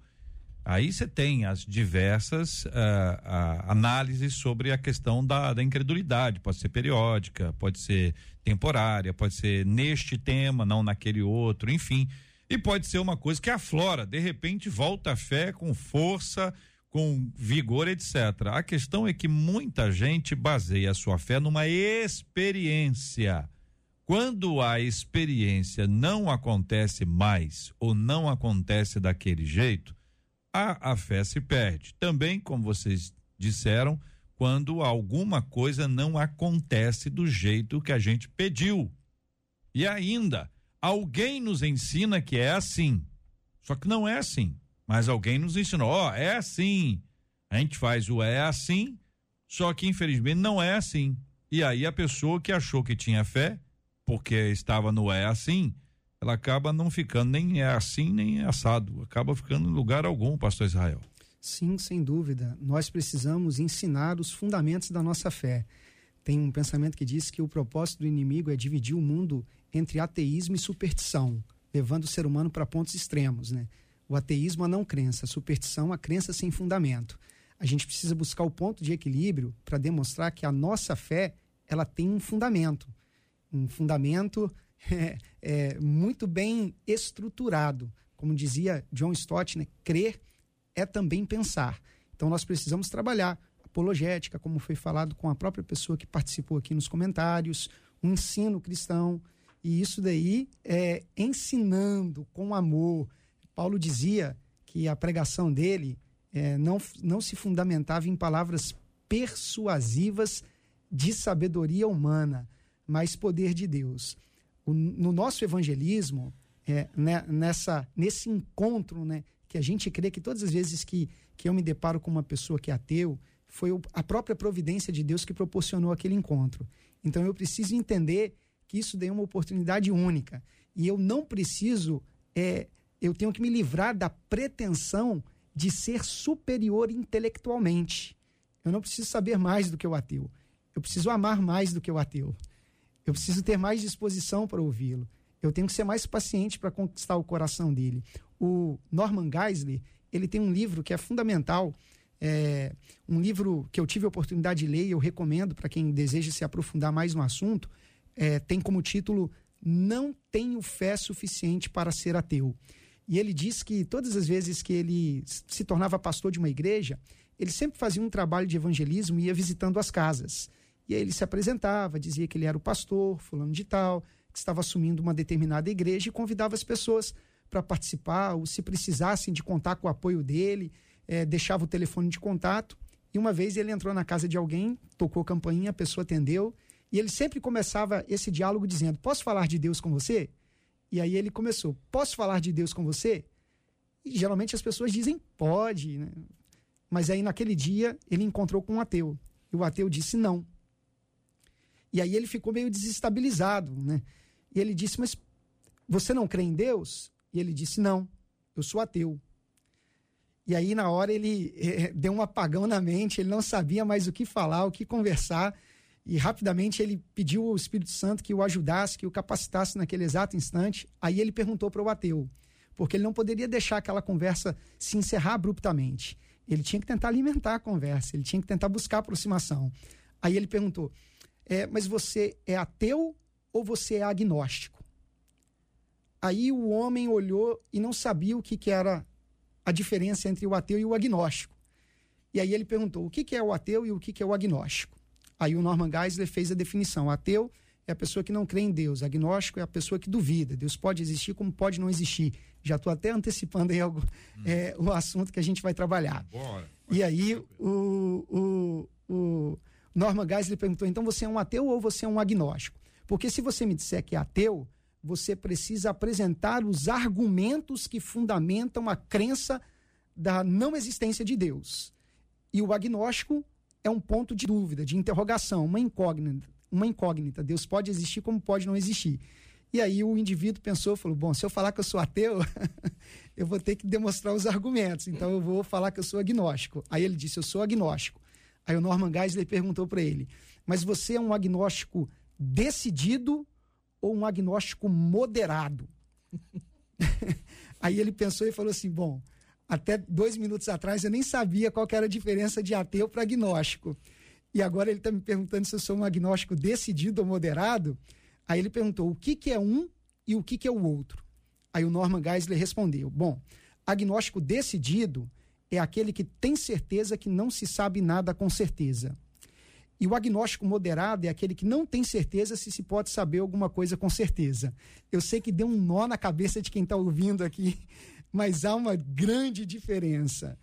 A: Aí você tem as diversas uh, uh, análises sobre a questão da, da, incredulidade. Pode ser periódica, pode ser temporária, pode ser neste tema, não naquele outro, enfim. E pode ser uma coisa que aflora, de repente volta a fé com força, com vigor, etc. A questão é que muita gente baseia a sua fé numa experiência. Quando a experiência não acontece mais ou não acontece daquele jeito, a, a fé se perde. Também, como vocês disseram, quando alguma coisa não acontece do jeito que a gente pediu. E ainda, alguém nos ensina que é assim. Só que não é assim. Mas alguém nos ensinou, ó, oh, é assim. A gente faz o é assim, só que infelizmente não é assim. E aí a pessoa que achou que tinha fé, porque estava no é assim, ela acaba não ficando nem é assim nem é assado, acaba ficando em lugar algum, pastor Israel.
D: Sim, sem dúvida. Nós precisamos ensinar os fundamentos da nossa fé. Tem um pensamento que diz que o propósito do inimigo é dividir o mundo entre ateísmo e superstição, levando o ser humano para pontos extremos, né? O ateísmo a não crença, a superstição a crença sem fundamento. A gente precisa buscar o ponto de equilíbrio para demonstrar que a nossa fé ela tem um fundamento, um fundamento é, [LAUGHS] é, muito bem estruturado. Como dizia John Stott, né? crer é também pensar. Então nós precisamos trabalhar apologética, como foi falado com a própria pessoa que participou aqui nos comentários, o um ensino cristão, e isso daí é ensinando com amor. Paulo dizia que a pregação dele é, não, não se fundamentava em palavras persuasivas de sabedoria humana, mas poder de Deus o, no nosso evangelismo, é, né, nessa, nesse encontro, né, que a gente crê que todas as vezes que, que eu me deparo com uma pessoa que é ateu, foi a própria providência de Deus que proporcionou aquele encontro. Então eu preciso entender que isso daí é uma oportunidade única. E eu não preciso, é, eu tenho que me livrar da pretensão de ser superior intelectualmente. Eu não preciso saber mais do que o ateu. Eu preciso amar mais do que o ateu. Eu preciso ter mais disposição para ouvi-lo. Eu tenho que ser mais paciente para conquistar o coração dele. O Norman Geisler, ele tem um livro que é fundamental, é, um livro que eu tive a oportunidade de ler e eu recomendo para quem deseja se aprofundar mais no assunto, é, tem como título Não Tenho Fé Suficiente para Ser Ateu. E ele diz que todas as vezes que ele se tornava pastor de uma igreja, ele sempre fazia um trabalho de evangelismo e ia visitando as casas. E aí ele se apresentava, dizia que ele era o pastor, fulano de tal, que estava assumindo uma determinada igreja e convidava as pessoas para participar, ou se precisassem de contar com o apoio dele, é, deixava o telefone de contato. E uma vez ele entrou na casa de alguém, tocou campainha, a pessoa atendeu, e ele sempre começava esse diálogo dizendo: Posso falar de Deus com você? E aí ele começou: Posso falar de Deus com você? E geralmente as pessoas dizem: Pode, né? Mas aí naquele dia ele encontrou com um ateu. E o ateu disse: Não. E aí ele ficou meio desestabilizado, né? E ele disse: Mas você não crê em Deus? E ele disse: Não, eu sou ateu. E aí, na hora, ele eh, deu um apagão na mente, ele não sabia mais o que falar, o que conversar. E rapidamente ele pediu ao Espírito Santo que o ajudasse, que o capacitasse naquele exato instante. Aí ele perguntou para o ateu, porque ele não poderia deixar aquela conversa se encerrar abruptamente. Ele tinha que tentar alimentar a conversa, ele tinha que tentar buscar aproximação. Aí ele perguntou: é, mas você é ateu ou você é agnóstico? Aí o homem olhou e não sabia o que, que era a diferença entre o ateu e o agnóstico. E aí ele perguntou: o que, que é o ateu e o que, que é o agnóstico? Aí o Norman Geisler fez a definição: ateu é a pessoa que não crê em Deus, agnóstico é a pessoa que duvida. Deus pode existir como pode não existir. Já estou até antecipando aí algo, hum. é, o assunto que a gente vai trabalhar. Bora. E aí o, o, o Norman Geisler perguntou: então você é um ateu ou você é um agnóstico? Porque se você me disser que é ateu, você precisa apresentar os argumentos que fundamentam a crença da não existência de Deus. E o agnóstico é um ponto de dúvida, de interrogação, uma incógnita. Uma incógnita. Deus pode existir como pode não existir. E aí o indivíduo pensou, falou: bom, se eu falar que eu sou ateu, [LAUGHS] eu vou ter que demonstrar os argumentos. Então eu vou falar que eu sou agnóstico. Aí ele disse: eu sou agnóstico. Aí o Norman Geisler perguntou para ele: mas você é um agnóstico decidido ou um agnóstico moderado? [LAUGHS] Aí ele pensou e falou assim: bom, até dois minutos atrás eu nem sabia qual era a diferença de ateu para agnóstico. E agora ele está me perguntando se eu sou um agnóstico decidido ou moderado. Aí ele perguntou o que, que é um e o que, que é o outro. Aí o Norman Geisler respondeu: Bom, agnóstico decidido é aquele que tem certeza que não se sabe nada com certeza. E o agnóstico moderado é aquele que não tem certeza se se pode saber alguma coisa com certeza. Eu sei que deu um nó na cabeça de quem está ouvindo aqui, [LAUGHS] mas há uma grande diferença.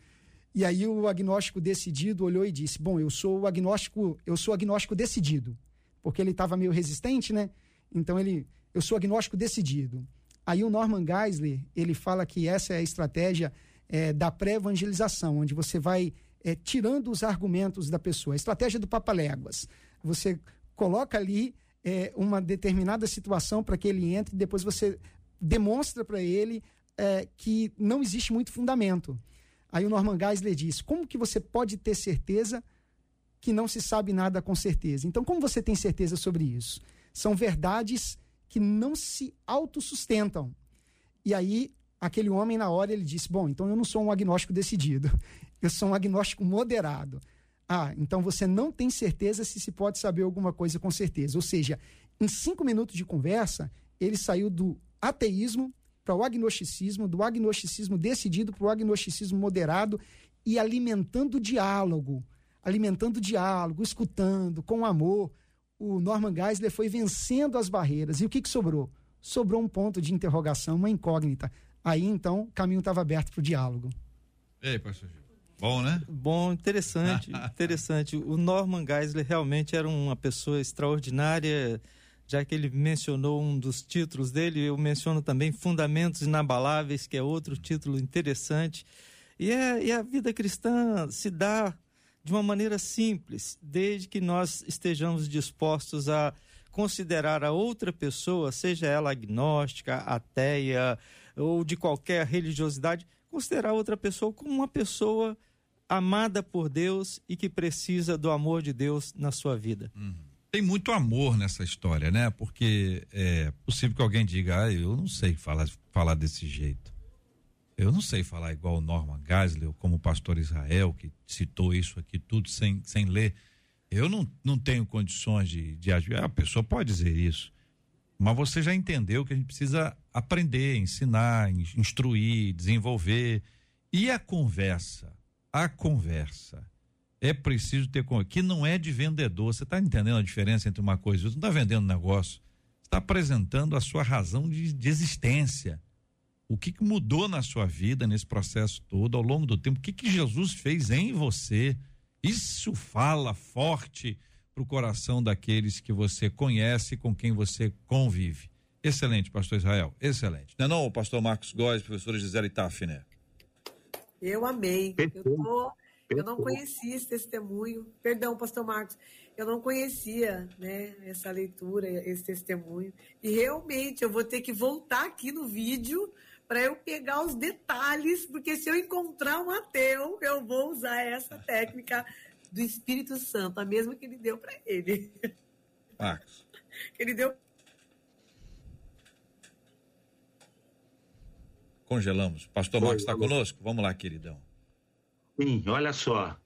D: E aí o agnóstico decidido olhou e disse: Bom, eu sou o agnóstico, eu sou agnóstico decidido. Porque ele estava meio resistente, né? Então ele, eu sou agnóstico decidido. Aí o Norman Geisler, ele fala que essa é a estratégia é, da pré-evangelização, onde você vai é, tirando os argumentos da pessoa. A estratégia do Papaléguas. Você coloca ali é, uma determinada situação para que ele entre e depois você demonstra para ele é, que não existe muito fundamento. Aí o Norman Geisler diz: como que você pode ter certeza que não se sabe nada com certeza? Então, como você tem certeza sobre isso? São verdades que não se autossustentam. E aí, aquele homem, na hora, ele disse: Bom, então eu não sou um agnóstico decidido, eu sou um agnóstico moderado. Ah, então você não tem certeza se se pode saber alguma coisa com certeza. Ou seja, em cinco minutos de conversa, ele saiu do ateísmo para o agnosticismo, do agnosticismo decidido para o agnosticismo moderado e alimentando o diálogo, alimentando o diálogo, escutando, com amor, o Norman Geisler foi vencendo as barreiras. E o que, que sobrou? Sobrou um ponto de interrogação, uma incógnita. Aí então o caminho estava aberto para o diálogo.
A: Ei, pastor Gil. Bom, né?
B: Bom, interessante, [LAUGHS] interessante. O Norman Geisler realmente era uma pessoa extraordinária, já que ele mencionou um dos títulos dele, eu menciono também Fundamentos Inabaláveis, que é outro título interessante. E, é, e a vida cristã se dá de uma maneira simples, desde que nós estejamos dispostos a considerar a outra pessoa, seja ela agnóstica, ateia ou de qualquer religiosidade, considerar outra pessoa como uma pessoa amada por Deus e que precisa do amor de Deus na sua vida.
A: Uhum. Tem muito amor nessa história, né? Porque é possível que alguém diga, ah, eu não sei falar, falar desse jeito. Eu não sei falar igual o Norman Geisler, ou como o pastor Israel, que citou isso aqui tudo sem, sem ler. Eu não, não tenho condições de, de agir. A pessoa pode dizer isso. Mas você já entendeu que a gente precisa aprender, ensinar, instruir, desenvolver. E a conversa? A conversa. É preciso ter. Que não é de vendedor. Você está entendendo a diferença entre uma coisa e outra? Não está vendendo negócio. Está apresentando a sua razão de, de existência o que, que mudou na sua vida nesse processo todo, ao longo do tempo? O que, que Jesus fez em você? Isso fala forte para o coração daqueles que você conhece, com quem você convive. Excelente, pastor Israel, excelente. Não é não, pastor Marcos Góes, professora Gisele Tafner?
F: Eu amei. Eu, tô, eu não conhecia esse testemunho. Perdão, pastor Marcos. Eu não conhecia né, essa leitura, esse testemunho. E realmente eu vou ter que voltar aqui no vídeo para eu pegar os detalhes, porque se eu encontrar um ateu, eu vou usar essa técnica do Espírito Santo, a mesma que ele deu para ele.
A: Marcos. [LAUGHS]
F: Que ele deu.
A: Congelamos. Pastor Marcos está conosco? Vamos lá, queridão.
C: Sim, olha só.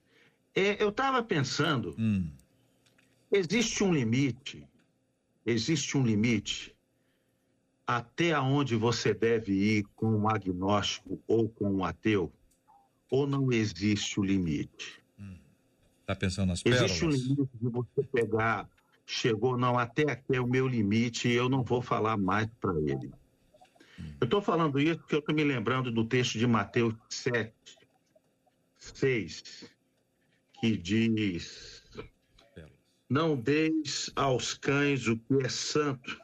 C: É, eu estava pensando, hum. existe um limite, existe um limite até onde você deve ir com um agnóstico ou com um ateu? Ou não existe o limite?
A: Está pensando nas pérolas?
C: Existe o limite de você pegar, chegou, não, até aqui é o meu limite e eu não vou falar mais para ele. Hum. Eu estou falando isso porque eu estou me lembrando do texto de Mateus 7, 6, que diz: Não deis aos cães o que é santo,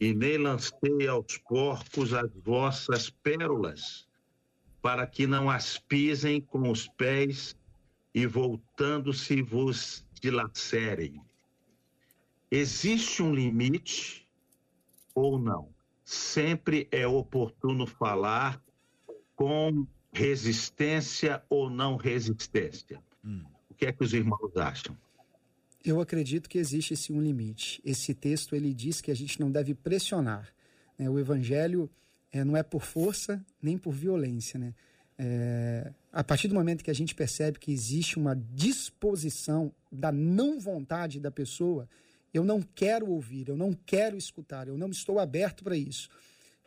C: e nem lancei aos porcos as vossas pérolas, para que não as pisem com os pés e voltando-se vos dilacerem. Existe um limite ou não? Sempre é oportuno falar com resistência ou não resistência. Hum. O que é que os irmãos acham?
D: Eu acredito que existe esse um limite. Esse texto ele diz que a gente não deve pressionar. Né? O evangelho é, não é por força nem por violência, né? É, a partir do momento que a gente percebe que existe uma disposição da não vontade da pessoa, eu não quero ouvir, eu não quero escutar, eu não estou aberto para isso.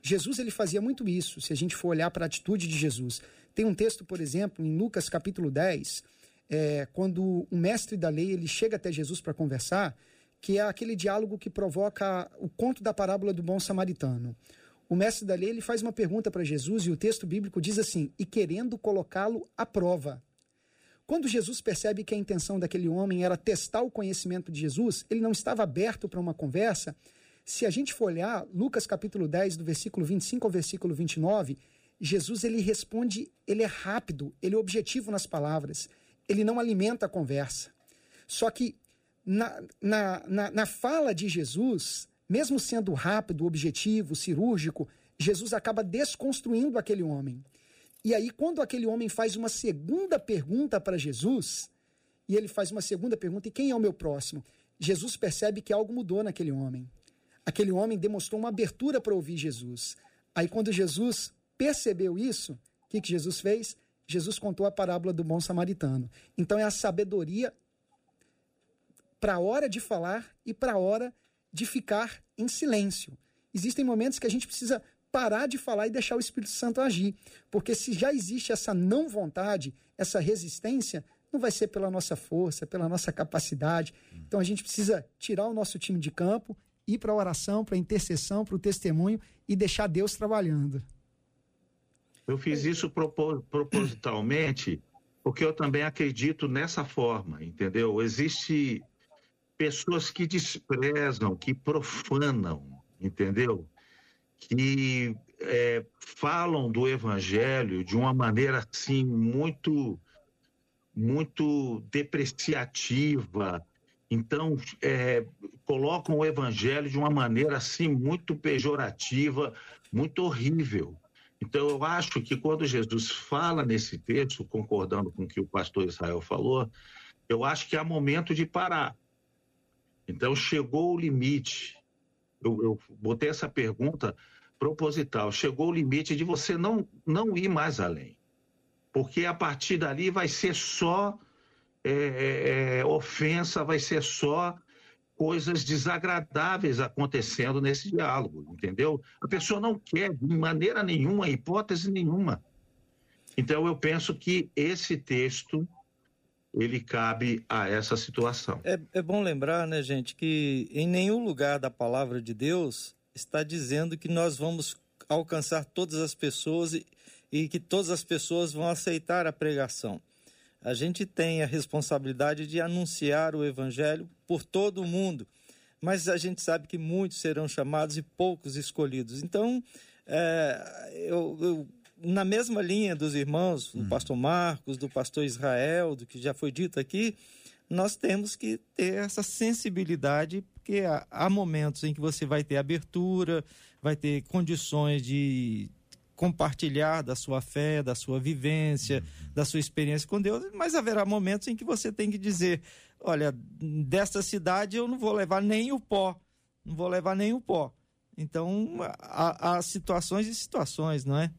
D: Jesus ele fazia muito isso, se a gente for olhar para a atitude de Jesus. Tem um texto, por exemplo, em Lucas capítulo 10, é, quando o mestre da lei ele chega até Jesus para conversar, que é aquele diálogo que provoca o conto da parábola do bom samaritano o mestre da lei ele faz uma pergunta para Jesus e o texto bíblico diz assim: e querendo colocá-lo à prova. Quando Jesus percebe que a intenção daquele homem era testar o conhecimento de Jesus, ele não estava aberto para uma conversa. Se a gente for olhar Lucas capítulo 10, do versículo 25 ao versículo 29, Jesus ele responde, ele é rápido, ele é objetivo nas palavras, ele não alimenta a conversa. Só que na, na, na, na fala de Jesus, mesmo sendo rápido, objetivo, cirúrgico, Jesus acaba desconstruindo aquele homem. E aí, quando aquele homem faz uma segunda pergunta para Jesus, e ele faz uma segunda pergunta: e quem é o meu próximo? Jesus percebe que algo mudou naquele homem. Aquele homem demonstrou uma abertura para ouvir Jesus. Aí, quando Jesus percebeu isso, o que, que Jesus fez? Jesus contou a parábola do bom samaritano. Então, é a sabedoria para a hora de falar e para a hora de ficar em silêncio. Existem momentos que a gente precisa parar de falar e deixar o Espírito Santo agir. Porque se já existe essa não vontade, essa resistência, não vai ser pela nossa força, pela nossa capacidade. Então a gente precisa tirar o nosso time de campo, ir para a oração, para a intercessão, para o testemunho e deixar Deus trabalhando.
C: Eu fiz isso propositalmente porque eu também acredito nessa forma, entendeu? Existe pessoas que desprezam, que profanam, entendeu? Que é, falam do evangelho de uma maneira assim muito, muito depreciativa. Então, é, colocam o evangelho de uma maneira assim muito pejorativa, muito horrível. Então, eu acho que quando Jesus fala nesse texto, concordando com o que o pastor Israel falou, eu acho que é momento de parar então, chegou o limite. Eu, eu botei essa pergunta proposital. Chegou o limite de você não, não ir mais além. Porque a partir dali vai ser só é, é, é ofensa, vai ser só coisas desagradáveis acontecendo nesse diálogo, entendeu? A pessoa não quer de maneira nenhuma, hipótese nenhuma. Então eu penso que esse texto ele cabe a essa situação.
B: É, é bom lembrar, né, gente, que em nenhum lugar da palavra de Deus está dizendo que nós vamos alcançar todas as pessoas e, e que todas as pessoas vão aceitar a pregação. A gente tem a responsabilidade de anunciar o evangelho por todo o mundo, mas a gente sabe que muitos serão chamados e poucos escolhidos. Então, é, eu, eu na mesma linha dos irmãos, do uhum. pastor Marcos, do pastor Israel, do que já foi dito aqui, nós temos que ter essa sensibilidade, porque há, há momentos em que você vai ter abertura, vai ter condições de compartilhar da sua fé, da sua vivência, uhum. da sua experiência com Deus, mas haverá momentos em que você tem que dizer: olha, desta cidade eu não vou levar nem o pó, não vou levar nem o pó. Então, há, há situações e situações, não é?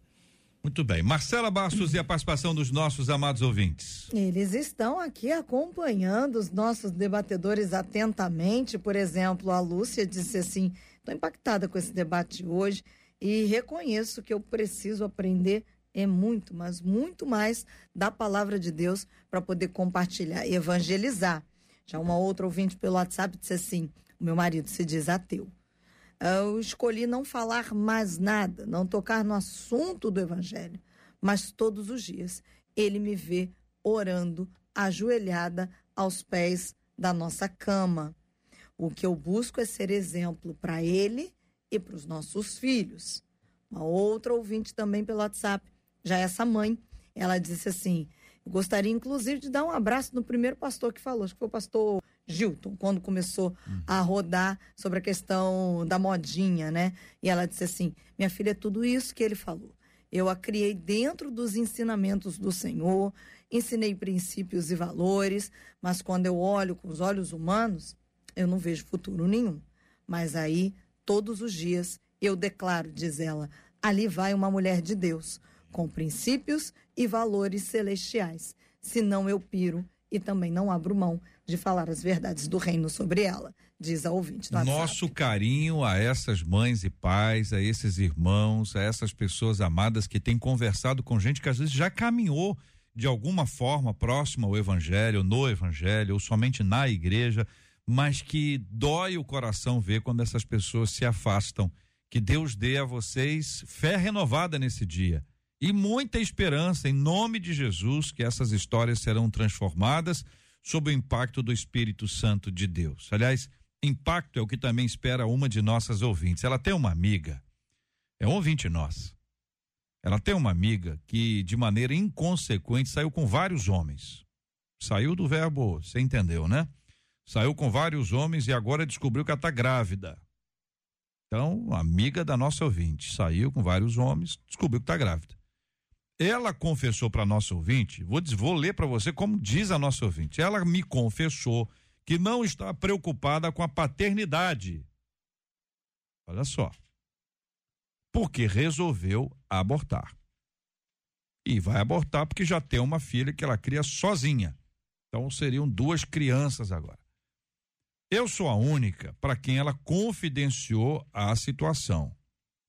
A: Muito bem. Marcela Bastos e a participação dos nossos amados ouvintes.
E: Eles estão aqui acompanhando os nossos debatedores atentamente. Por exemplo, a Lúcia disse assim: estou impactada com esse debate hoje e reconheço que eu preciso aprender é muito, mas muito mais da palavra de Deus para poder compartilhar e evangelizar. Já uma outra ouvinte pelo WhatsApp disse assim: o meu marido se diz ateu. Eu escolhi não falar mais nada, não tocar no assunto do Evangelho, mas todos os dias ele me vê orando, ajoelhada aos pés da nossa cama. O que eu busco é ser exemplo para ele e para os nossos filhos. Uma outra ouvinte também pelo WhatsApp. Já essa mãe, ela disse assim: gostaria inclusive de dar um abraço no primeiro pastor que falou, acho que foi o pastor Gilton, quando começou uhum. a rodar sobre a questão da modinha, né? E ela disse assim: minha filha, é tudo isso que ele falou. Eu a criei dentro dos ensinamentos do Senhor, ensinei princípios e valores, mas quando eu olho com os olhos humanos, eu não vejo futuro nenhum. Mas aí, todos os dias, eu declaro, diz ela, ali vai uma mulher de Deus, com princípios e valores celestiais. Senão eu piro e também não abro mão de falar as verdades do reino sobre ela, diz a ouvinte.
A: Nosso carinho a essas mães e pais, a esses irmãos, a essas pessoas amadas que têm conversado com gente que às vezes já caminhou de alguma forma próxima ao evangelho, no evangelho, ou somente na igreja, mas que dói o coração ver quando essas pessoas se afastam. Que Deus dê a vocês fé renovada nesse dia e muita esperança em nome de Jesus que essas histórias serão transformadas sob o impacto do Espírito Santo de Deus. Aliás, impacto é o que também espera uma de nossas ouvintes. Ela tem uma amiga, é um ouvinte nossa. Ela tem uma amiga que, de maneira inconsequente, saiu com vários homens. Saiu do verbo, você entendeu, né? Saiu com vários homens e agora descobriu que ela está grávida. Então, amiga da nossa ouvinte, saiu com vários homens, descobriu que está grávida. Ela confessou para nosso ouvinte, vou, vou ler para você como diz a nossa ouvinte. Ela me confessou que não está preocupada com a paternidade. Olha só. Porque resolveu abortar. E vai abortar porque já tem uma filha que ela cria sozinha. Então seriam duas crianças agora. Eu sou a única para quem ela confidenciou a situação.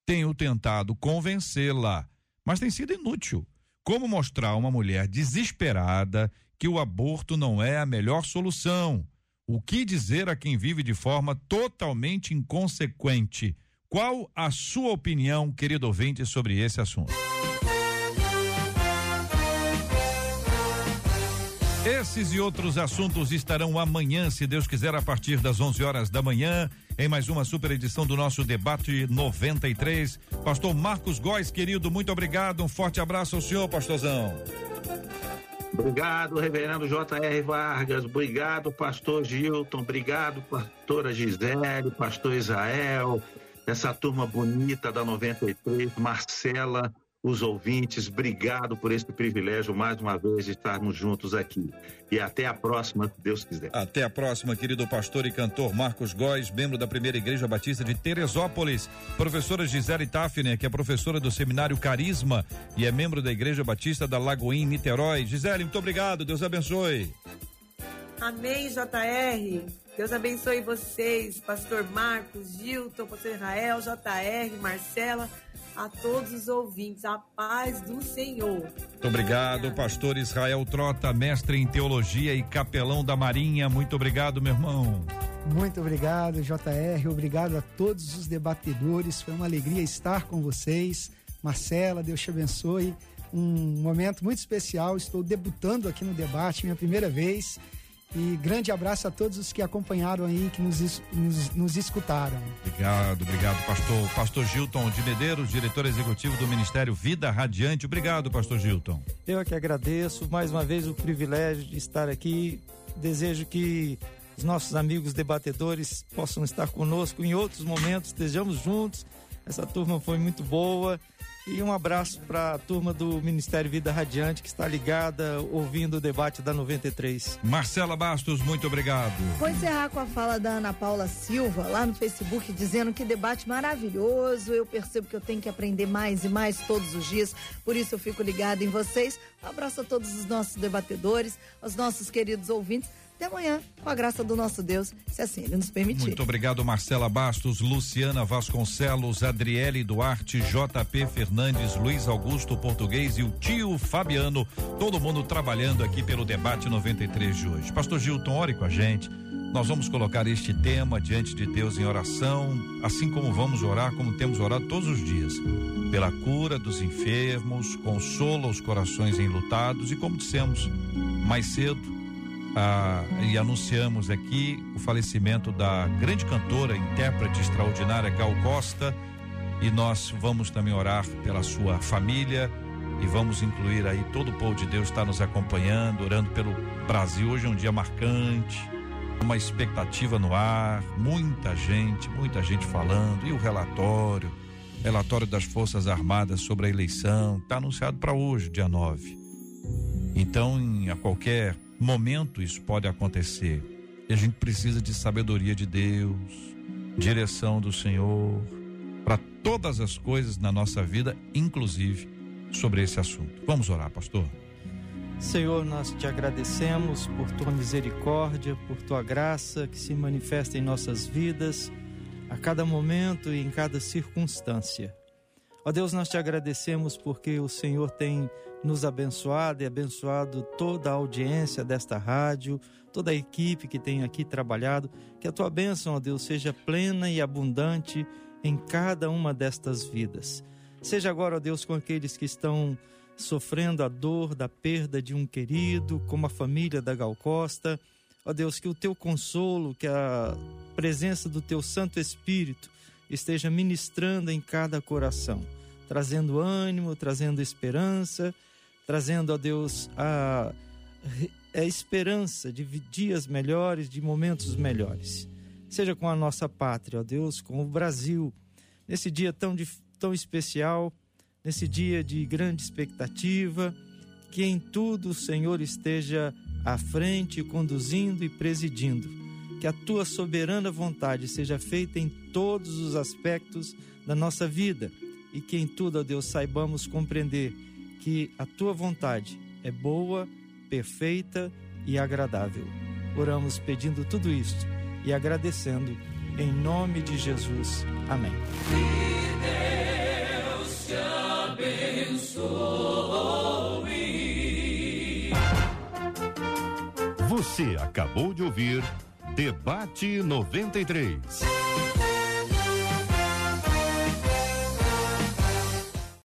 A: Tenho tentado convencê-la mas tem sido inútil. Como mostrar a uma mulher desesperada que o aborto não é a melhor solução? O que dizer a quem vive de forma totalmente inconsequente? Qual a sua opinião, querido ouvinte, sobre esse assunto? Esses e outros assuntos estarão amanhã, se Deus quiser, a partir das 11 horas da manhã, em mais uma super edição do nosso debate 93. Pastor Marcos Góes, querido, muito obrigado. Um forte abraço ao senhor, pastorzão.
C: Obrigado, reverendo J.R. Vargas. Obrigado, pastor Gilton. Obrigado, pastora Gisele, pastor Israel, essa turma bonita da 93, Marcela os ouvintes. Obrigado por esse privilégio mais uma vez de estarmos juntos aqui. E até a próxima, se Deus quiser.
A: Até a próxima, querido pastor e cantor Marcos Góes, membro da Primeira Igreja Batista de Teresópolis. Professora Gisele Tafner, que é professora do Seminário Carisma e é membro da Igreja Batista da Lagoinha, Niterói. Gisele, muito obrigado. Deus abençoe.
F: Amém, JR. Deus abençoe vocês, pastor Marcos, Gilton, pastor Israel, JR, Marcela a todos os ouvintes. A paz do Senhor.
A: Muito obrigado, pastor Israel Trota, mestre em teologia e capelão da Marinha. Muito obrigado, meu irmão.
D: Muito obrigado, JR. Obrigado a todos os debatedores. Foi uma alegria estar com vocês. Marcela, Deus te abençoe. Um momento muito especial. Estou debutando aqui no debate, minha primeira vez. E grande abraço a todos os que acompanharam aí, que nos, nos, nos, escutaram.
A: Obrigado, obrigado, pastor. Pastor Gilton de Medeiros, diretor executivo do Ministério Vida Radiante. Obrigado, pastor Gilton.
B: Eu é que agradeço mais uma vez o privilégio de estar aqui. Desejo que os nossos amigos debatedores possam estar conosco em outros momentos, estejamos juntos. Essa turma foi muito boa e um abraço para a turma do Ministério Vida Radiante que está ligada, ouvindo o debate da 93.
A: Marcela Bastos, muito obrigado.
E: Vou encerrar com a fala da Ana Paula Silva, lá no Facebook, dizendo que debate maravilhoso. Eu percebo que eu tenho que aprender mais e mais todos os dias, por isso eu fico ligada em vocês. Um abraço a todos os nossos debatedores, aos nossos queridos ouvintes. Até amanhã, com a graça do nosso Deus, se assim ele nos permitir.
A: Muito obrigado, Marcela Bastos, Luciana Vasconcelos, Adriele Duarte, JP Fernandes, Luiz Augusto Português e o tio Fabiano. Todo mundo trabalhando aqui pelo debate 93 de hoje. Pastor Gilton, ore com a gente. Nós vamos colocar este tema diante de Deus em oração, assim como vamos orar, como temos orado todos os dias, pela cura dos enfermos, consola os corações enlutados e, como dissemos mais cedo, ah, e anunciamos aqui o falecimento da grande cantora, intérprete extraordinária Gal Costa. E nós vamos também orar pela sua família, E vamos incluir aí todo o povo de Deus está nos acompanhando, orando pelo Brasil. Hoje é um dia marcante, uma expectativa no ar, muita gente, muita gente falando. E o relatório, relatório das Forças Armadas sobre a eleição, está anunciado para hoje, dia 9. Então, a qualquer momento isso pode acontecer. E a gente precisa de sabedoria de Deus, direção do Senhor para todas as coisas na nossa vida, inclusive sobre esse assunto. Vamos orar, pastor.
B: Senhor, nós te agradecemos por tua misericórdia, por tua graça que se manifesta em nossas vidas a cada momento e em cada circunstância. Ó Deus, nós te agradecemos porque o Senhor tem nos abençoado e abençoado toda a audiência desta rádio, toda a equipe que tem aqui trabalhado. Que a tua bênção, ó Deus, seja plena e abundante em cada uma destas vidas. Seja agora, ó Deus, com aqueles que estão sofrendo a dor da perda de um querido, como a família da Gal Costa. Ó Deus, que o teu consolo, que a presença do teu Santo Espírito esteja ministrando em cada coração, trazendo ânimo, trazendo esperança trazendo a Deus a, a esperança de dias melhores, de momentos melhores. Seja com a nossa pátria, ó Deus, com o Brasil, nesse dia tão, tão especial, nesse dia de grande expectativa, que em tudo o Senhor esteja à frente, conduzindo e presidindo. Que a tua soberana vontade seja feita em todos os aspectos da nossa vida e que em tudo, ó Deus, saibamos compreender que a tua vontade é boa, perfeita e agradável. Oramos pedindo tudo isto e agradecendo em nome de Jesus. Amém.
H: Que Deus te abençoe.
G: Você acabou de ouvir Debate 93.